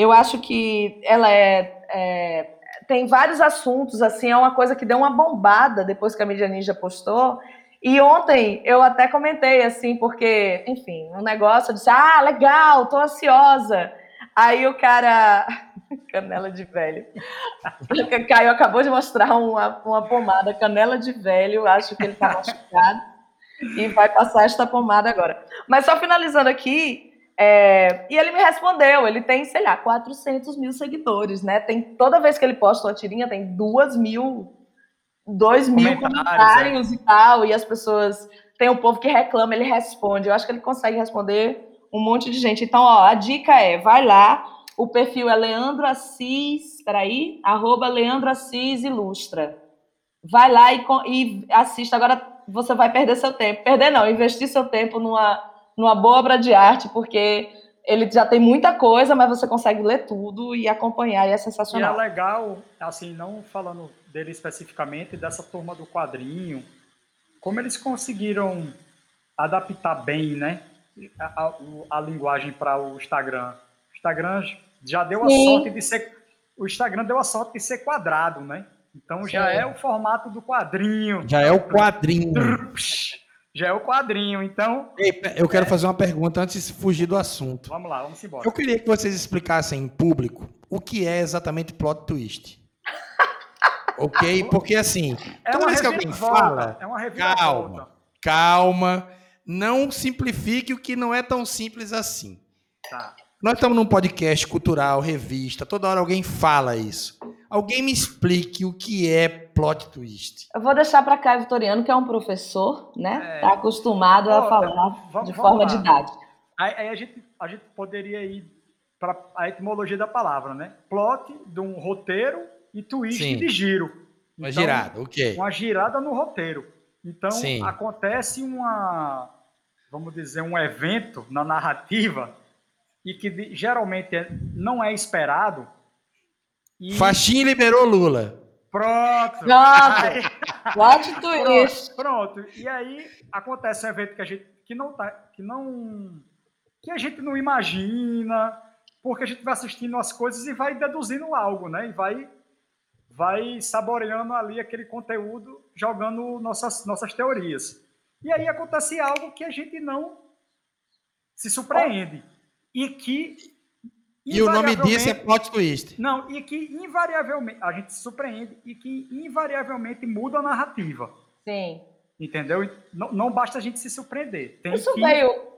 eu acho que ela é, é, tem vários assuntos, assim, é uma coisa que deu uma bombada depois que a Mídia Ninja postou. E ontem eu até comentei, assim, porque, enfim, um negócio, eu disse, ah, legal, tô ansiosa. Aí o cara, canela de velho, Caio acabou de mostrar uma, uma pomada, canela de velho, acho que ele tá machucado, e vai passar esta pomada agora. Mas só finalizando aqui, é, e ele me respondeu, ele tem, sei lá, 400 mil seguidores, né? Tem, toda vez que ele posta uma tirinha, tem duas mil, dois mil comentários, é. e tal, e as pessoas, tem um povo que reclama, ele responde, eu acho que ele consegue responder um monte de gente. Então, ó, a dica é, vai lá, o perfil é Leandro Assis, peraí, arroba Leandro Assis Ilustra. Vai lá e, e assista, agora você vai perder seu tempo, perder não, investir seu tempo numa numa boa obra de arte, porque ele já tem muita coisa, mas você consegue ler tudo e acompanhar, e é sensacional. E é legal, assim, não falando dele especificamente, dessa turma do quadrinho, como eles conseguiram adaptar bem, né, a, a, a linguagem para o Instagram. O Instagram já deu a Sim. sorte de ser, o Instagram deu a sorte de ser quadrado, né? Então já Sim. é o formato do quadrinho. Já é o quadrinho já é o quadrinho, então. Eu quero é... fazer uma pergunta antes de fugir do assunto. Vamos lá, vamos embora. Eu queria que vocês explicassem em público o que é exatamente plot twist. ok? Porque assim, é toda vez que alguém fala. É uma calma, calma. não simplifique o que não é tão simples assim. Tá. Nós estamos num podcast cultural, revista, toda hora alguém fala isso. Alguém me explique o que é plot twist. Eu vou deixar para Caio Vitoriano, que é um professor, né? Está é... acostumado a falar vamos, de forma didática. Aí, aí, a, gente, a gente poderia ir para a etimologia da palavra, né? Plot de um roteiro e twist Sim. de giro. Uma então, girada, ok. Uma girada no roteiro. Então, Sim. acontece uma, vamos dizer, um evento na narrativa e que geralmente é, não é esperado. E... Faxinha liberou Lula. Pronto. Pronto. Plot twist. Pronto. E aí acontece um evento que a gente que não tá, que não que a gente não imagina, porque a gente vai assistindo as coisas e vai deduzindo algo, né? E vai vai saboreando ali aquele conteúdo, jogando nossas nossas teorias. E aí acontece algo que a gente não se surpreende e que e o nome disso é plot twist. Não, e que invariavelmente a gente se surpreende e que invariavelmente muda a narrativa. Sim. Entendeu? Não, não basta a gente se surpreender. Tem Isso que... veio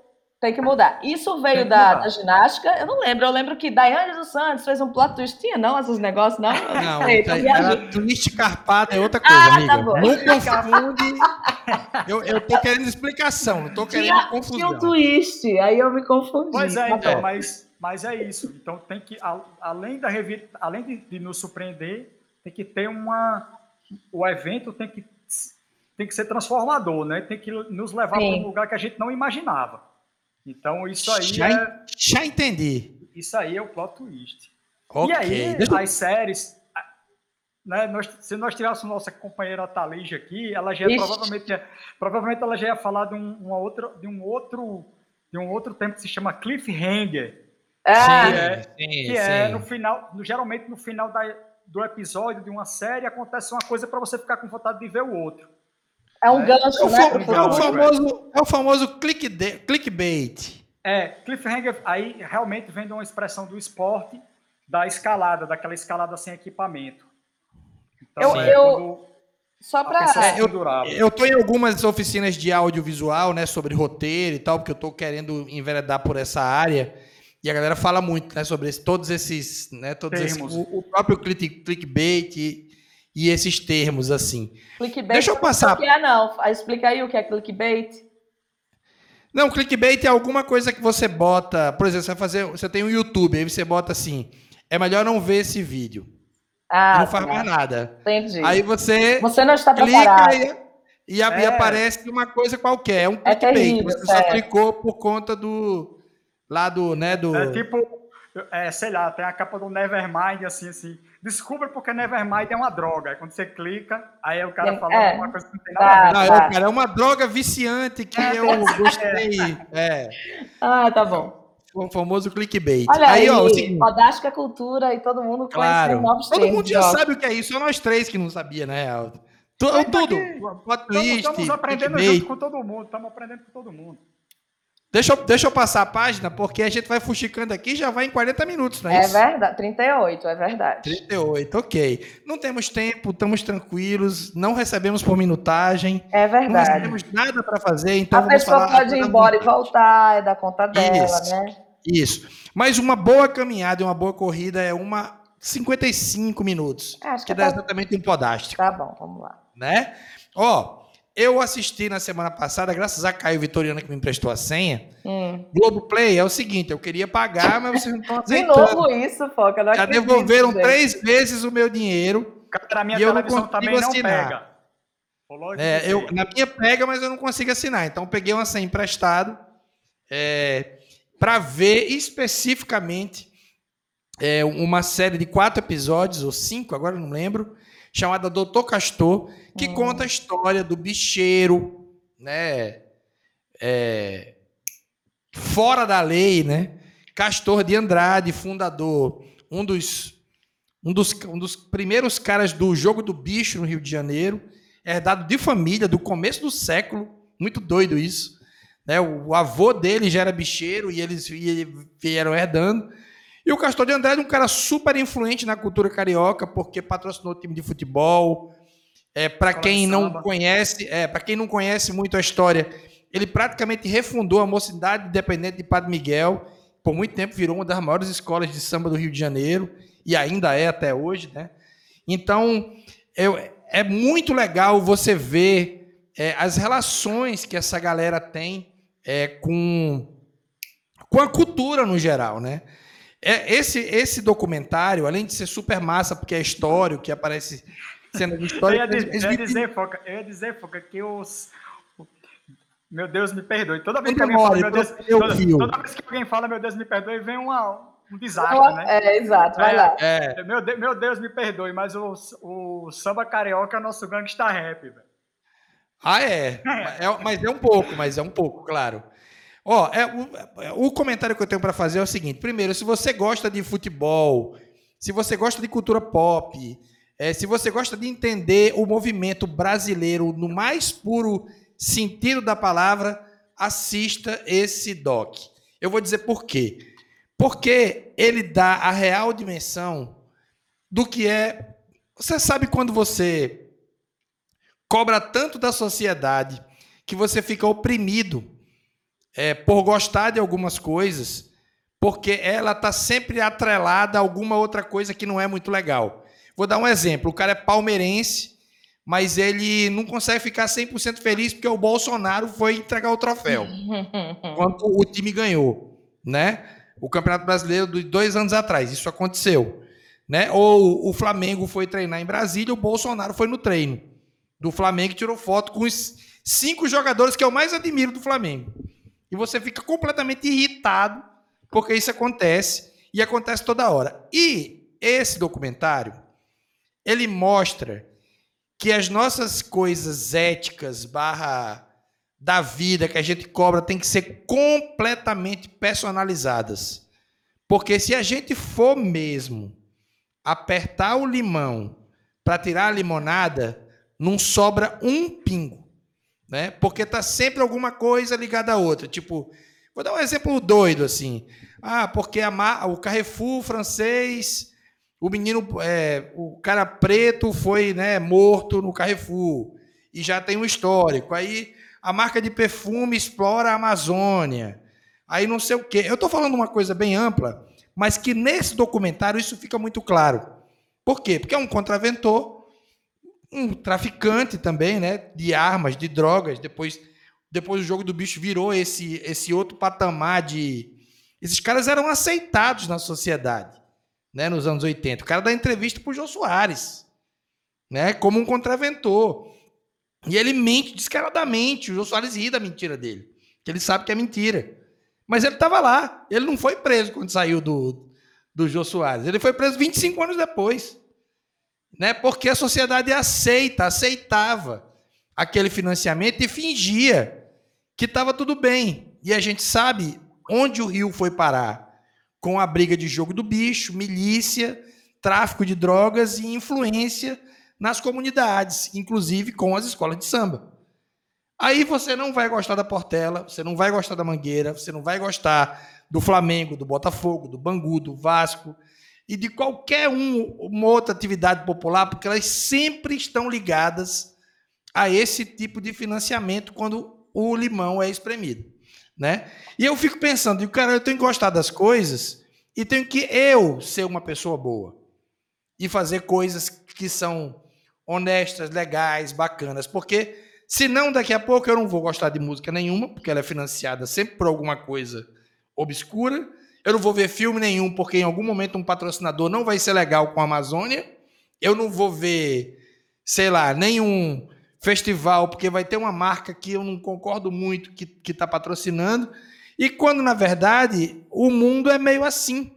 tem que mudar. Isso veio da, da, ginástica. Eu não lembro. Eu lembro que Daiane dos Santos fez um plot twist. Tinha, não, esses negócios, não? Não, Sei, era twist carpada é outra coisa, ah, amiga. Tá bom. Não confunde. eu, eu tô querendo explicação, não tô querendo tinha, confusão. Tinha um twist, aí eu me confundi. Pois é, tá então, mas, mas é isso. Então tem que, além, da revir, além de, de nos surpreender, tem que ter uma. O evento tem que, tem que ser transformador, né? Tem que nos levar para um lugar que a gente não imaginava. Então, isso aí já, é... Já entendi. Isso aí é o plot twist. Okay. E aí, Deixa... as séries... Né, nós, se nós tivéssemos nossa companheira Thalija aqui, ela já provavelmente, provavelmente ela já ia falar de um, uma outra, de um outro de um outro tempo que se chama cliffhanger. Ah. Que é, sim, que é no final, no, geralmente no final da, do episódio de uma série acontece uma coisa para você ficar com vontade de ver o outro. É um gancho, é, né? É o, famoso, é o famoso clickbait. É, cliffhanger aí realmente vem de uma expressão do esporte, da escalada, daquela escalada sem equipamento. Então, eu, é eu só para é, eu, eu tô em algumas oficinas de audiovisual, né, sobre roteiro e tal, porque eu tô querendo enveredar por essa área. E a galera fala muito, né, sobre esse, todos esses, né, todos esses, o, o, próprio click, clickbait e esses termos assim. Clickbait Deixa eu passar. Não é não. Explica aí o que é clickbait. Não, clickbait é alguma coisa que você bota, por exemplo, você vai fazer, você tem um YouTube, aí você bota assim, é melhor não ver esse vídeo. Ah, não faz mais nada. Entendi. Aí você Você não está preparado. E, e, é. aparece uma coisa qualquer, é um é clickbait. É terrível, você só clicou por conta do lá do, né, do É tipo, é, sei lá, tem a capa do Nevermind assim assim Descubra porque Nevermind é uma droga. Aí quando você clica, aí o cara fala é, alguma coisa que não tem nada tá, a ver. Não, tá. cara, é uma droga viciante que é, eu gostei. É. Ah, tá bom. O famoso clickbait. Olha aí, aí ó, assim, Fodástica Cultura e todo mundo claro. novos Todo mundo já sabe o que é isso, só nós três que não sabia, né, Aldo? Tudo, tudo. Estamos aprendendo clickbait. junto com todo mundo, estamos aprendendo com todo mundo. Deixa eu, deixa eu passar a página, porque a gente vai fuxicando aqui já vai em 40 minutos, não é, é isso? É verdade, 38, é verdade. 38, ok. Não temos tempo, estamos tranquilos, não recebemos por minutagem. É verdade. Não recebemos nada para fazer, então A pessoa pode ir embora e voltar, é da conta dela, isso, né? Isso. Mas uma boa caminhada e uma boa corrida é uma 55 minutos. Acho que, que dá tá... exatamente um podástico. Tá bom, vamos lá. Né? Ó, eu assisti na semana passada, graças a Caio Vitoriano que me emprestou a senha. Hum. Globoplay é o seguinte, eu queria pagar, mas vocês não estão aceitando. De novo isso, Foca. Já devolveram três vezes o meu dinheiro. Na minha e eu não consigo também assinar. pega. É, eu, na minha pega, mas eu não consigo assinar. Então, peguei uma senha emprestado é, para ver especificamente é, uma série de quatro episódios, ou cinco, agora não lembro, chamada Doutor Castor, que hum. conta a história do bicheiro, né? É, fora da lei, né? Castor de Andrade, fundador, um dos, um dos, um dos primeiros caras do jogo do bicho no Rio de Janeiro, herdado de família do começo do século, muito doido isso. Né? O, o avô dele já era bicheiro e eles vieram herdando. E o Castor de Andrade, um cara super influente na cultura carioca, porque patrocinou time de futebol. É, para quem não conhece, é, para quem não conhece muito a história, Ele praticamente refundou a mocidade independente de Padre Miguel. Por muito tempo virou uma das maiores escolas de samba do Rio de Janeiro e ainda é até hoje, né? Então, eu, é muito legal você ver é, as relações que essa galera tem é, com, com a cultura no geral, né? É, esse, esse documentário, além de ser super massa, porque é história, que aparece sendo de história. Eu ia, dizer, eu ia dizer, Foca, eu ia dizer, Foca, que os. Meu Deus, me perdoe. Toda vez que alguém fala, meu Deus, toda, toda, vez que alguém fala, meu Deus, me perdoe, vem uma, um desastre, né? É, exato, vai é, lá. É. Meu, Deus, meu Deus, me perdoe, mas o, o samba carioca é nosso gangsta rap, velho. Ah, é. é. Mas é um pouco, mas é um pouco, claro. Ó, é, o, o comentário que eu tenho para fazer é o seguinte: primeiro, se você gosta de futebol, se você gosta de cultura pop, é, se você gosta de entender o movimento brasileiro no mais puro sentido da palavra, assista esse doc. Eu vou dizer por quê. Porque ele dá a real dimensão do que é. Você sabe quando você cobra tanto da sociedade que você fica oprimido é, por gostar de algumas coisas, porque ela está sempre atrelada a alguma outra coisa que não é muito legal. Vou dar um exemplo: o cara é palmeirense, mas ele não consegue ficar 100% feliz porque o Bolsonaro foi entregar o troféu quando o time ganhou, né? O Campeonato Brasileiro de dois anos atrás, isso aconteceu, né? Ou o Flamengo foi treinar em Brasília, o Bolsonaro foi no treino do Flamengo e tirou foto com os cinco jogadores que eu mais admiro do Flamengo. E você fica completamente irritado porque isso acontece e acontece toda hora. E esse documentário ele mostra que as nossas coisas éticas barra da vida que a gente cobra tem que ser completamente personalizadas. Porque se a gente for mesmo apertar o limão para tirar a limonada, não sobra um pingo né? Porque tá sempre alguma coisa ligada a outra. Tipo, vou dar um exemplo doido assim. Ah, porque a, o Carrefour francês, o menino, é, o cara preto foi, né, morto no Carrefour e já tem um histórico. Aí a marca de perfume explora a Amazônia. Aí não sei o quê. Eu estou falando uma coisa bem ampla, mas que nesse documentário isso fica muito claro. Por quê? Porque é um contraventor um traficante também, né, de armas, de drogas. Depois, depois o jogo do bicho virou esse esse outro patamar de esses caras eram aceitados na sociedade, né, nos anos 80. O cara dá entrevista pro Jô Soares, né, como um contraventor. E ele mente descaradamente, o Jô Soares ri da mentira dele, que ele sabe que é mentira. Mas ele estava lá, ele não foi preso quando saiu do do Jô Soares. Ele foi preso 25 anos depois né? Porque a sociedade aceita, aceitava aquele financiamento e fingia que estava tudo bem. E a gente sabe onde o Rio foi parar com a briga de jogo do bicho, milícia, tráfico de drogas e influência nas comunidades, inclusive com as escolas de samba. Aí você não vai gostar da Portela, você não vai gostar da Mangueira, você não vai gostar do Flamengo, do Botafogo, do Bangu, do Vasco, e de qualquer um, uma outra atividade popular, porque elas sempre estão ligadas a esse tipo de financiamento quando o limão é espremido. Né? E eu fico pensando, cara, eu tenho que gostar das coisas e tenho que eu ser uma pessoa boa e fazer coisas que são honestas, legais, bacanas, porque senão daqui a pouco eu não vou gostar de música nenhuma, porque ela é financiada sempre por alguma coisa obscura eu não vou ver filme nenhum, porque em algum momento um patrocinador não vai ser legal com a Amazônia. Eu não vou ver, sei lá, nenhum festival, porque vai ter uma marca que eu não concordo muito que está patrocinando. E quando, na verdade, o mundo é meio assim.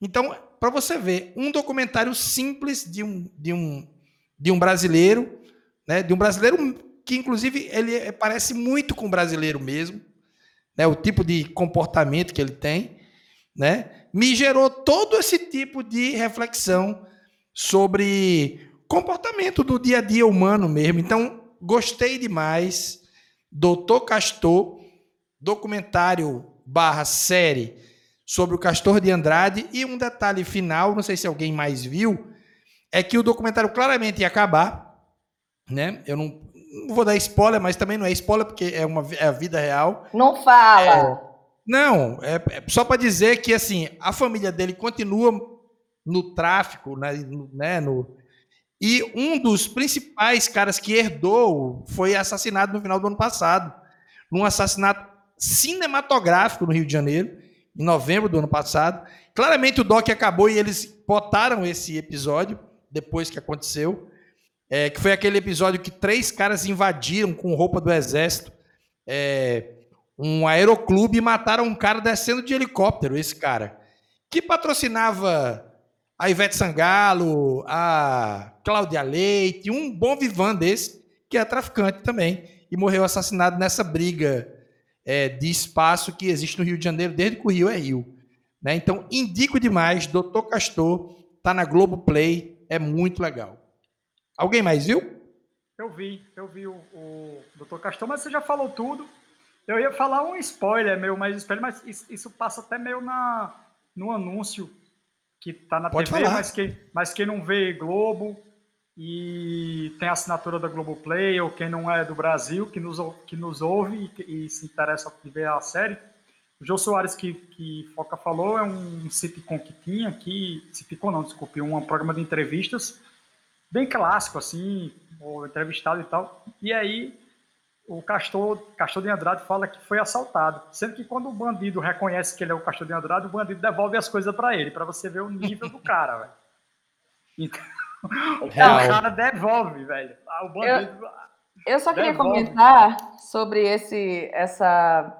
Então, para você ver, um documentário simples de um, de um, de um brasileiro, né, de um brasileiro que, inclusive, ele parece muito com o brasileiro mesmo, né, o tipo de comportamento que ele tem né, me gerou todo esse tipo de reflexão sobre comportamento do dia a dia humano mesmo. Então, gostei demais. Doutor Castor, documentário barra série sobre o Castor de Andrade. E um detalhe final, não sei se alguém mais viu, é que o documentário claramente ia acabar. Né? Eu não, não vou dar spoiler, mas também não é spoiler porque é uma é a vida real. Não fala. É, não, é, é só para dizer que assim a família dele continua no tráfico, né, né, no, e um dos principais caras que herdou foi assassinado no final do ano passado, num assassinato cinematográfico no Rio de Janeiro, em novembro do ano passado. Claramente o doc acabou e eles botaram esse episódio depois que aconteceu, é, que foi aquele episódio que três caras invadiram com roupa do exército é, um aeroclube e mataram um cara descendo de helicóptero, esse cara, que patrocinava a Ivete Sangalo, a Cláudia Leite, um bom vivan desse, que é traficante também, e morreu assassinado nessa briga é, de espaço que existe no Rio de Janeiro, desde que o Rio é Rio. Né? Então, indico demais, Doutor Castor, tá na Globo Play, é muito legal. Alguém mais viu? Eu vi, eu vi o, o Doutor Castor, mas você já falou tudo. Eu ia falar um spoiler meu, mas spoiler, mas isso, passa até meio na, no anúncio que está na Pode TV, falar. mas quem, mas quem não vê Globo e tem a assinatura da Globoplay, ou quem não é do Brasil, que nos, que nos ouve e, e se interessa em ver a série, o Jô Soares, que, que Foca falou, é um sitcom que tinha, que, sitcom não, desculpe, um programa de entrevistas, bem clássico, assim, o entrevistado e tal, e aí o Castor, Castor de Andrade fala que foi assaltado. Sendo que quando o bandido reconhece que ele é o Castor de Andrade, o bandido devolve as coisas para ele, para você ver o nível do cara, velho. Então, o cara devolve, velho. Ah, o bandido. Eu, eu só queria devolve. comentar sobre esse, essa,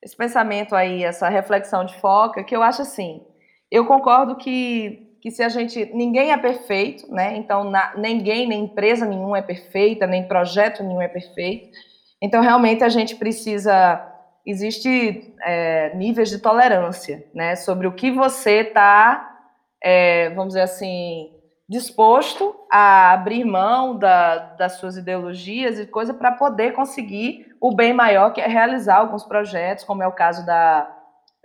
esse pensamento aí, essa reflexão de foca, que eu acho assim. Eu concordo que, que se a gente. Ninguém é perfeito, né? Então, na, ninguém, nem empresa nenhuma é perfeita, nem projeto nenhum é perfeito. Então, realmente, a gente precisa. Existe é, níveis de tolerância, né? Sobre o que você está, é, vamos dizer assim, disposto a abrir mão da, das suas ideologias e coisa para poder conseguir o bem maior, que é realizar alguns projetos, como é o caso da,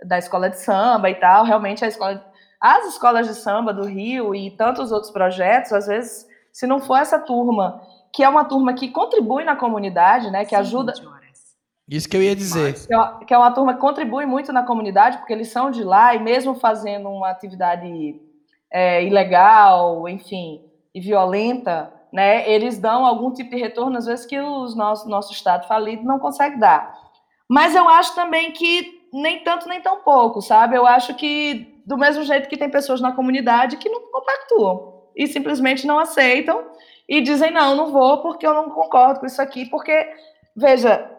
da escola de samba e tal. Realmente, a escola, as escolas de samba do Rio e tantos outros projetos, às vezes, se não for essa turma que é uma turma que contribui na comunidade, né? Que ajuda. Isso que eu ia dizer. Que é uma turma que contribui muito na comunidade, porque eles são de lá e mesmo fazendo uma atividade é, ilegal, enfim, e violenta, né? Eles dão algum tipo de retorno, às vezes, que o nosso, nosso Estado falido não consegue dar. Mas eu acho também que nem tanto nem tão pouco, sabe? Eu acho que, do mesmo jeito que tem pessoas na comunidade que não compactuam e simplesmente não aceitam e dizem, não, não vou porque eu não concordo com isso aqui, porque, veja,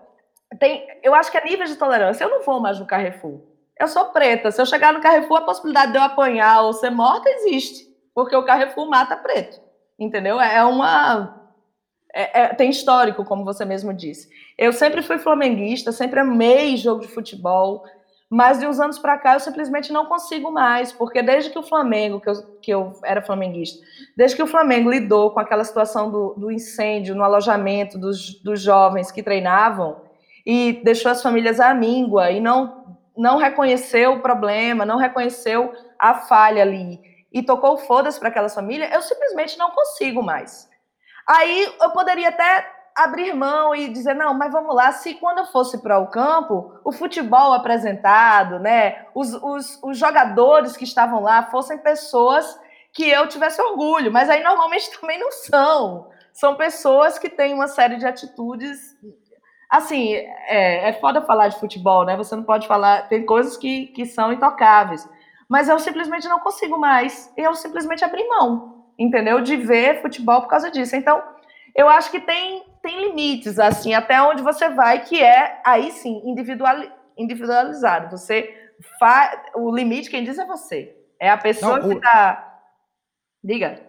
tem, eu acho que é nível de tolerância. Eu não vou mais no Carrefour. Eu sou preta. Se eu chegar no Carrefour, a possibilidade de eu apanhar ou ser morta existe, porque o Carrefour mata preto. Entendeu? É, é uma. É, é, tem histórico, como você mesmo disse. Eu sempre fui flamenguista, sempre amei jogo de futebol, mas de uns anos para cá eu simplesmente não consigo mais, porque desde que o Flamengo, que eu, que eu era flamenguista, desde que o Flamengo lidou com aquela situação do, do incêndio no alojamento dos, dos jovens que treinavam e deixou as famílias à míngua e não, não reconheceu o problema, não reconheceu a falha ali e tocou foda-se para aquelas famílias, eu simplesmente não consigo mais. Aí eu poderia até abrir mão e dizer, não, mas vamos lá, se quando eu fosse para o campo, o futebol apresentado, né, os, os, os jogadores que estavam lá fossem pessoas que eu tivesse orgulho, mas aí normalmente também não são. São pessoas que têm uma série de atitudes. Assim, é, é foda falar de futebol, né? Você não pode falar. Tem coisas que, que são intocáveis. Mas eu simplesmente não consigo mais. Eu simplesmente abri mão, entendeu? De ver futebol por causa disso. Então, eu acho que tem tem limites, assim, até onde você vai, que é, aí sim, individual, individualizado. Você faz. O limite, quem diz é você. É a pessoa Não, que está. Diga.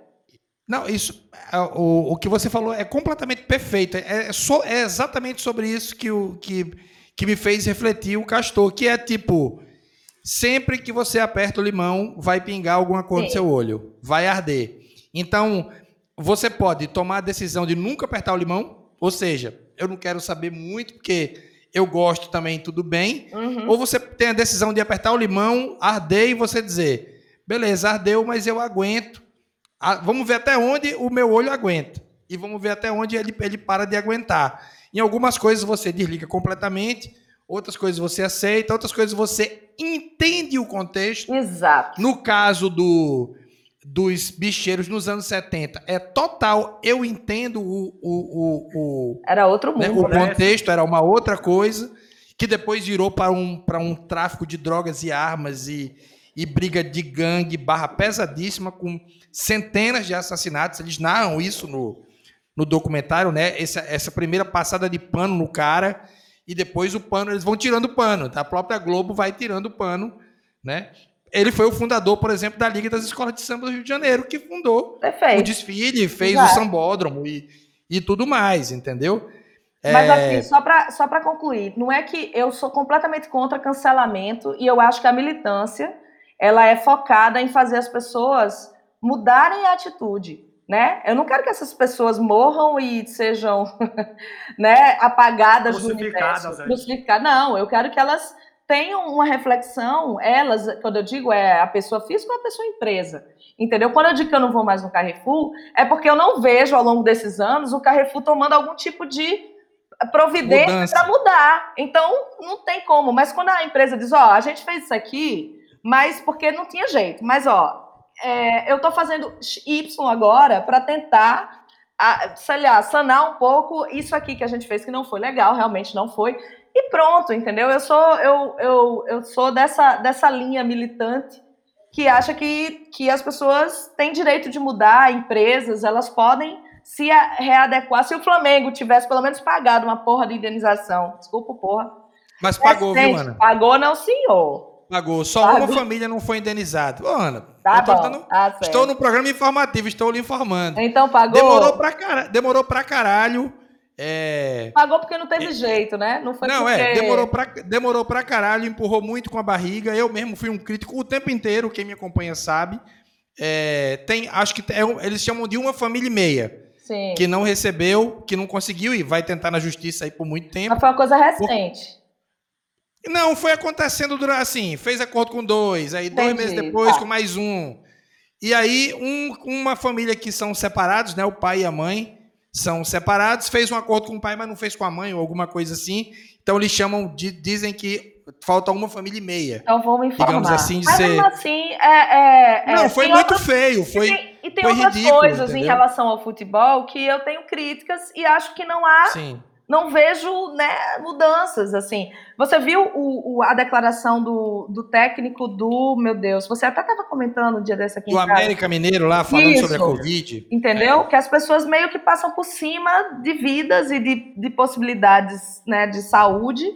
Não, isso. É, o, o que você falou é completamente perfeito. É, é, so, é exatamente sobre isso que, o, que, que me fez refletir o Castor, que é tipo. Sempre que você aperta o limão, vai pingar alguma cor Sim. no seu olho. Vai arder. Então, você pode tomar a decisão de nunca apertar o limão, ou seja, eu não quero saber muito, porque eu gosto também, tudo bem. Uhum. Ou você tem a decisão de apertar o limão, arder e você dizer: beleza, ardeu, mas eu aguento. Vamos ver até onde o meu olho aguenta. e vamos ver até onde ele, ele para de aguentar. Em algumas coisas você desliga completamente, outras coisas você aceita, outras coisas você entende o contexto. Exato. No caso do, dos bicheiros nos anos 70, é total, eu entendo o. o, o, o era outro né, mundo. Né, o contexto era uma outra coisa, que depois virou para um, um tráfico de drogas e armas e, e briga de gangue barra pesadíssima com centenas de assassinatos. Eles narram isso no, no documentário, né? Essa, essa primeira passada de pano no cara e depois o pano, eles vão tirando o pano. Tá? A própria Globo vai tirando o pano, né? Ele foi o fundador, por exemplo, da Liga das Escolas de Samba do Rio de Janeiro, que fundou Perfeito. o desfile, fez Exato. o sambódromo e, e tudo mais, entendeu? Mas é... assim, só para só concluir, não é que eu sou completamente contra cancelamento e eu acho que a militância ela é focada em fazer as pessoas mudarem a atitude, né? Eu não quero que essas pessoas morram e sejam, né, apagadas do universo. Crucificadas. Não, eu quero que elas tenham uma reflexão, elas, quando eu digo é a pessoa física ou a pessoa empresa, entendeu? Quando eu digo que eu não vou mais no Carrefour, é porque eu não vejo ao longo desses anos o Carrefour tomando algum tipo de providência para mudar. Então, não tem como. Mas quando a empresa diz, ó, a gente fez isso aqui, mas porque não tinha jeito. Mas, ó, é, eu estou fazendo Y agora para tentar, a, sei lá, sanar um pouco isso aqui que a gente fez que não foi legal, realmente não foi. E pronto, entendeu? Eu sou, eu, eu, eu sou dessa, dessa linha militante que acha que, que as pessoas têm direito de mudar, empresas, elas podem se readequar. Se o Flamengo tivesse pelo menos pagado uma porra de indenização, desculpa, porra. Mas pagou, viu, Ana? Pagou, não, senhor. Pagou. Só Pagou. uma família não foi indenizada. Ô, Ana, tá bom. Ah, estou no programa informativo, estou lhe informando. Então pagou. Demorou pra. Demorou pra caralho. É... Pagou porque não teve é... jeito, né? Não foi Não, porque... é. Demorou pra, demorou pra caralho, empurrou muito com a barriga. Eu mesmo fui um crítico o tempo inteiro, quem me acompanha sabe. É, tem, acho que é, eles chamam de uma família e meia. Sim. que não recebeu, que não conseguiu e vai tentar na justiça aí por muito tempo. Mas foi uma coisa recente. Não, foi acontecendo durante assim, fez acordo com dois, aí Entendi. dois meses depois tá. com mais um. E aí um, uma família que são separados, né, o pai e a mãe são separados, fez um acordo com o pai, mas não fez com a mãe ou alguma coisa assim. Então eles chamam de dizem que falta uma família e meia. Então vamos informar. Digamos assim, de Mas ser... assim, é, é, é Não, foi muito feio. Foi, e tem, e tem outras ridículo, coisas entendeu? em relação ao futebol que eu tenho críticas e acho que não há. Sim. Não vejo né, mudanças, assim. Você viu o, o, a declaração do, do técnico do, meu Deus, você até estava comentando um dia desse aqui Do América Mineiro lá, falando Isso, sobre a Covid. Entendeu? É. Que as pessoas meio que passam por cima de vidas e de, de possibilidades né, de saúde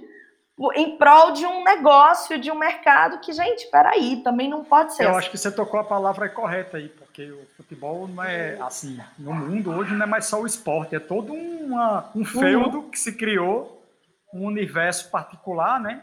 em prol de um negócio, de um mercado que, gente, peraí, também não pode ser. Eu assim. acho que você tocou a palavra correta aí, porque o futebol não é assim, no mundo hoje não é mais só o esporte, é todo uma, um feudo uhum. que se criou, um universo particular, né?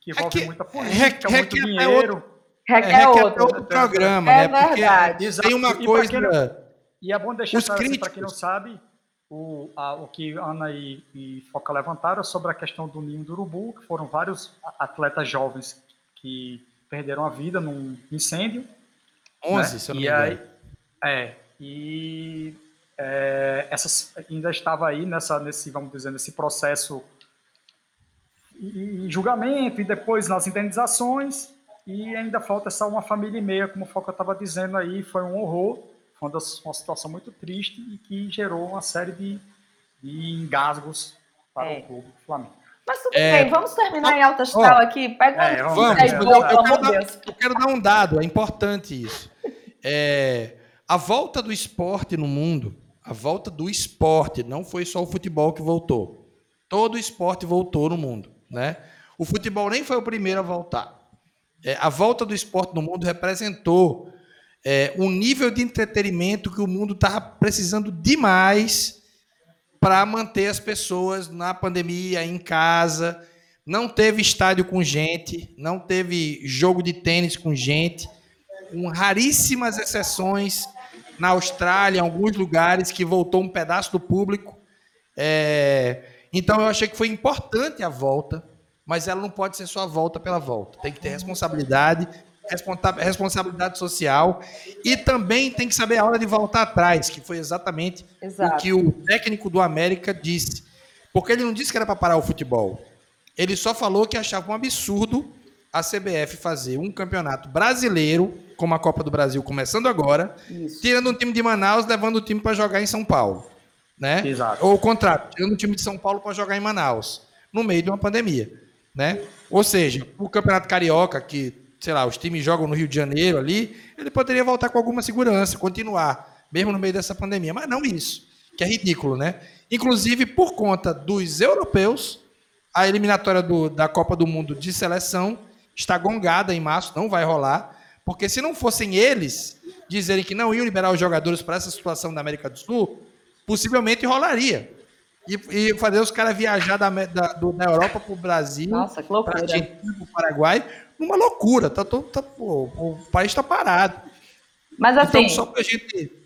Que envolve é que, muita política, muito dinheiro. Outro, requer, é, outro. outro programa, é né? Verdade. Porque tem uma coisa. Não, e é bom deixar para quem não sabe, o, a, o que Ana e, e, Foca levantaram sobre a questão do ninho do urubu, que foram vários atletas jovens que perderam a vida num incêndio. 11, né? se eu não me engano. Aí, é, e é, essas, ainda estava aí nessa, nesse, vamos dizer, nesse processo e, e julgamento, e depois nas indenizações, e ainda falta só uma família e meia, como o Foca estava dizendo aí, foi um horror foi uma situação muito triste e que gerou uma série de, de engasgos para é. o clube do Flamengo. Mas tudo é... bem, vamos terminar em alta astral aqui. Pega é, vamos, vamos, aí, eu, eu, quero dar, eu, quero dar, um dado, é importante isso. É, a volta do esporte no mundo, a volta do esporte, não foi só o futebol que voltou. Todo o esporte voltou no mundo. Né? O futebol nem foi o primeiro a voltar. É, a volta do esporte no mundo representou é, um nível de entretenimento que o mundo estava precisando demais para manter as pessoas na pandemia, em casa. Não teve estádio com gente, não teve jogo de tênis com gente, com raríssimas exceções na Austrália, em alguns lugares, que voltou um pedaço do público. É, então eu achei que foi importante a volta, mas ela não pode ser só a volta pela volta. Tem que ter responsabilidade, responsabilidade social e também tem que saber a hora de voltar atrás, que foi exatamente Exato. o que o técnico do América disse. Porque ele não disse que era para parar o futebol. Ele só falou que achava um absurdo a CBF fazer um campeonato brasileiro, como a Copa do Brasil começando agora, Isso. tirando um time de Manaus, levando o time para jogar em São Paulo, né? Exato. Ou o contrário, tirando o time de São Paulo para jogar em Manaus, no meio de uma pandemia, né? Ou seja, o Campeonato Carioca que, sei lá, os times jogam no Rio de Janeiro ali, ele poderia voltar com alguma segurança, continuar, mesmo no meio dessa pandemia, mas não isso, que é ridículo, né? Inclusive por conta dos europeus, a eliminatória do, da Copa do Mundo de seleção está gongada em março, não vai rolar, porque se não fossem eles dizerem que não iam liberar os jogadores para essa situação da América do Sul, possivelmente rolaria. E, e fazer os caras viajar da, da, do, da Europa para o Brasil, para o Paraguai, uma loucura. Tá, tá, tá pô, o país está parado. Mas então, assim, então,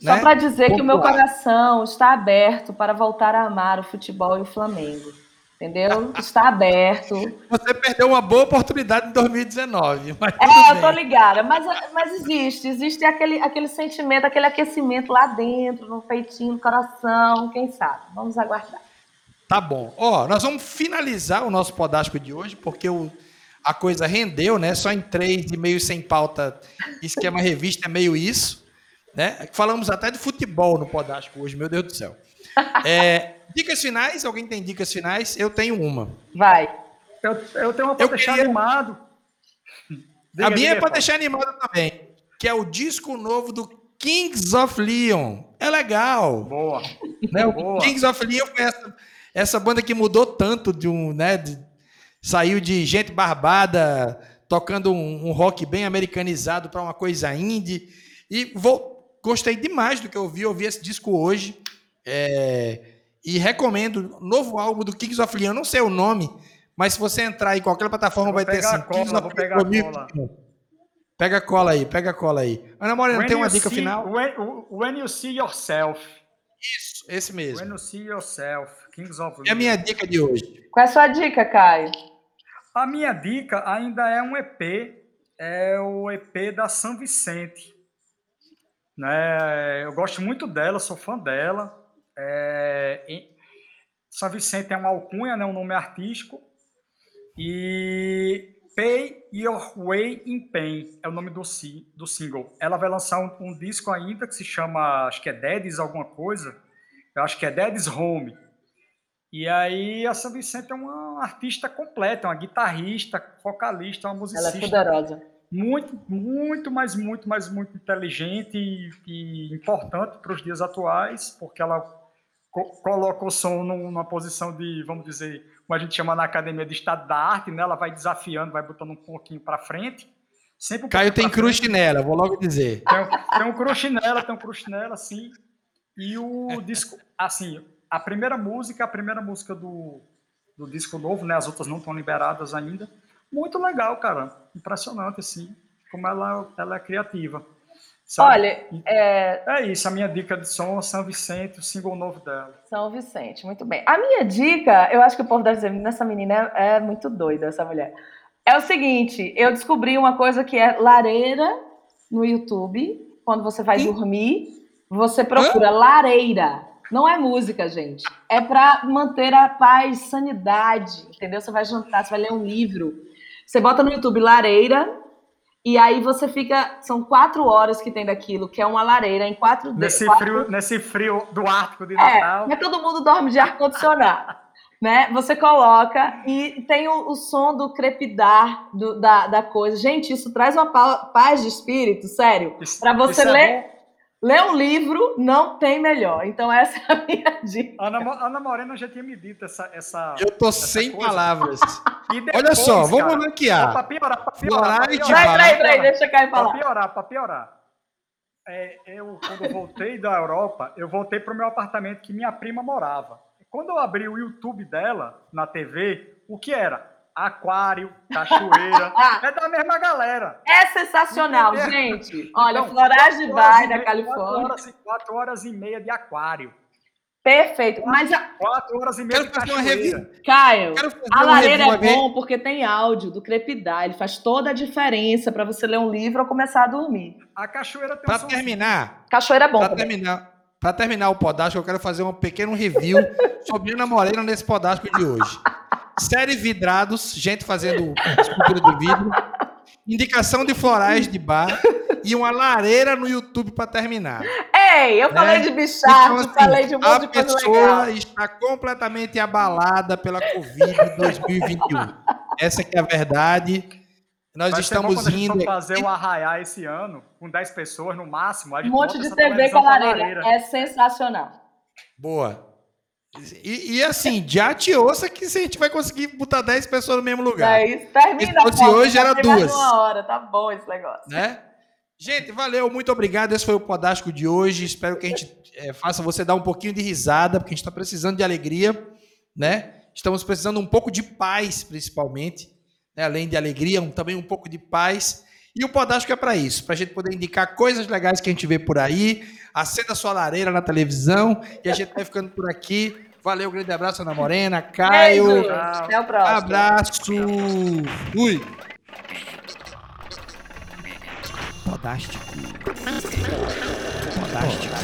só para né, dizer que o meu coração está aberto para voltar a amar o futebol e o Flamengo entendeu? Está aberto. Você perdeu uma boa oportunidade em 2019. Mas é, eu tô ligada, mas, mas existe, existe aquele, aquele sentimento, aquele aquecimento lá dentro, no peitinho, no coração, quem sabe? Vamos aguardar. Tá bom. Ó, nós vamos finalizar o nosso podástico de hoje, porque o, a coisa rendeu, né? Só em três e meio sem pauta, esquema revista é meio isso, né? Falamos até de futebol no podástico hoje, meu Deus do céu. É, Dicas finais? Alguém tem dicas finais? Eu tenho uma. Vai. Eu, eu tenho uma para deixar queria... animado. Diga, a minha diga, é para deixar animado também. Que é o disco novo do Kings of Leon. É legal. Boa. Né? O Boa. Kings of Leon foi essa, essa banda que mudou tanto de um, né? De, saiu de gente barbada tocando um, um rock bem americanizado para uma coisa indie. E vou, gostei demais do que eu ouvi. Eu ouvi esse disco hoje. É, e recomendo novo álbum do Kings of Leon. Eu não sei o nome, mas se você entrar em qualquer plataforma, vai ter assim. Cola, Kings of pegar cola. Pega a cola aí, pega a cola aí. Ana Morena, tem uma dica see, final? When, when, you see yourself. Isso, esse mesmo. When you see yourself, Kings of Leon. É a minha dica de hoje. Qual é a sua dica, Caio? A minha dica ainda é um EP, é o EP da São Vicente. Né? Eu gosto muito dela, sou fã dela. É, São Vicente é uma alcunha, né, um nome artístico. E Pay Your Way in Pain é o nome do, do single. Ela vai lançar um, um, disco ainda que se chama, acho que é Daddy's alguma coisa. Eu acho que é Daddy's Home. E aí a São Vicente é uma artista completa, uma guitarrista, vocalista, uma musicista. Ela é poderosa. Muito, muito, mas muito, mas muito inteligente e, e importante para os dias atuais, porque ela co coloca o som numa posição de, vamos dizer, como a gente chama na academia de estado da arte, né? Ela vai desafiando, vai botando um pouquinho para frente. Sempre um Caio tem crush nela, vou logo dizer. Tem, tem um crush nela, tem um crush nela, sim. E o disco, assim, a primeira música, a primeira música do, do disco novo, né? As outras não estão liberadas ainda. Muito legal, cara. Impressionante, assim, como ela, ela é criativa. Sabe? Olha, é... é isso, a minha dica de som é São Vicente, o single novo dela. São Vicente, muito bem. A minha dica, eu acho que o povo deve dizer, essa menina é, é muito doida, essa mulher. É o seguinte, eu descobri uma coisa que é lareira no YouTube. Quando você vai dormir, você procura Hã? lareira. Não é música, gente. É para manter a paz, sanidade, entendeu? Você vai jantar, você vai ler um livro. Você bota no YouTube lareira e aí você fica. São quatro horas que tem daquilo, que é uma lareira em quatro Nesse, quatro... Frio, nesse frio do Ártico de é, Natal. É, mas todo mundo dorme de ar-condicionado. né? Você coloca e tem o, o som do crepidar do, da, da coisa. Gente, isso traz uma paz de espírito, sério. Para você ler. É Ler um livro não tem melhor. Então, essa é a minha dica. Ana, Ana Morena já tinha me dito essa. essa Eu tô essa sem coisa. palavras. Depois, Olha só, vamos cara, ranquear. Para piorar, para piorar. Pra piorar. Peraí, peraí, peraí, deixa eu cair falar. Para piorar, para piorar. É, eu, quando eu voltei da Europa, eu voltei para o meu apartamento que minha prima morava. Quando eu abri o YouTube dela na TV, o que era? Aquário, cachoeira. é da mesma galera. É sensacional, Entendeu? gente. Olha, então, Florage Bay, da Califórnia. Quatro horas, quatro horas e meia de aquário. Perfeito. Mas a... Quatro horas e meia Quero de cachoeira. revista. Caio, Quero fazer a uma lareira é bom porque tem áudio do crepidar. Ele faz toda a diferença para você ler um livro ou começar a dormir. A cachoeira tem um Para som- terminar, Cachoeira é bom para terminar, para terminar o podástico, eu quero fazer um pequeno review sobre Ana Morena nesse podástico de hoje. Série Vidrados, gente fazendo escultura de vidro, indicação de florais de bar e uma lareira no YouTube para terminar. Ei, eu falei Né? de bichar, Então, assim, falei de um a monte de coisa pessoa legal. está completamente abalada pela Covid 2021. Essa que é a verdade. Nós Vai estamos a indo. for fazer o arraiar esse ano, com 10 pessoas no máximo. a Um monte de TV com a pra lareira. É sensacional. Boa. E, e assim, já te ouça que se a gente vai conseguir botar 10 pessoas no mesmo lugar. É isso. Termina. Se fosse hoje, era duas. Uma hora, tá bom esse negócio. né? Gente, valeu, muito obrigado. Esse foi o Podástico de hoje. Espero que a gente eh, faça você dar um pouquinho de risada, porque a gente está precisando de alegria, né? Estamos precisando um pouco de paz, principalmente, né? além de alegria, um- também um pouco de paz. E o Podástico é para isso, para a gente poder indicar coisas legais que a gente vê por aí. Acenda sua lareira na televisão e a gente vai ficando por aqui. Valeu, grande abraço, Ana Morena, Caio. Até o próximo. Abraço. Fui. Podástico. Podástico.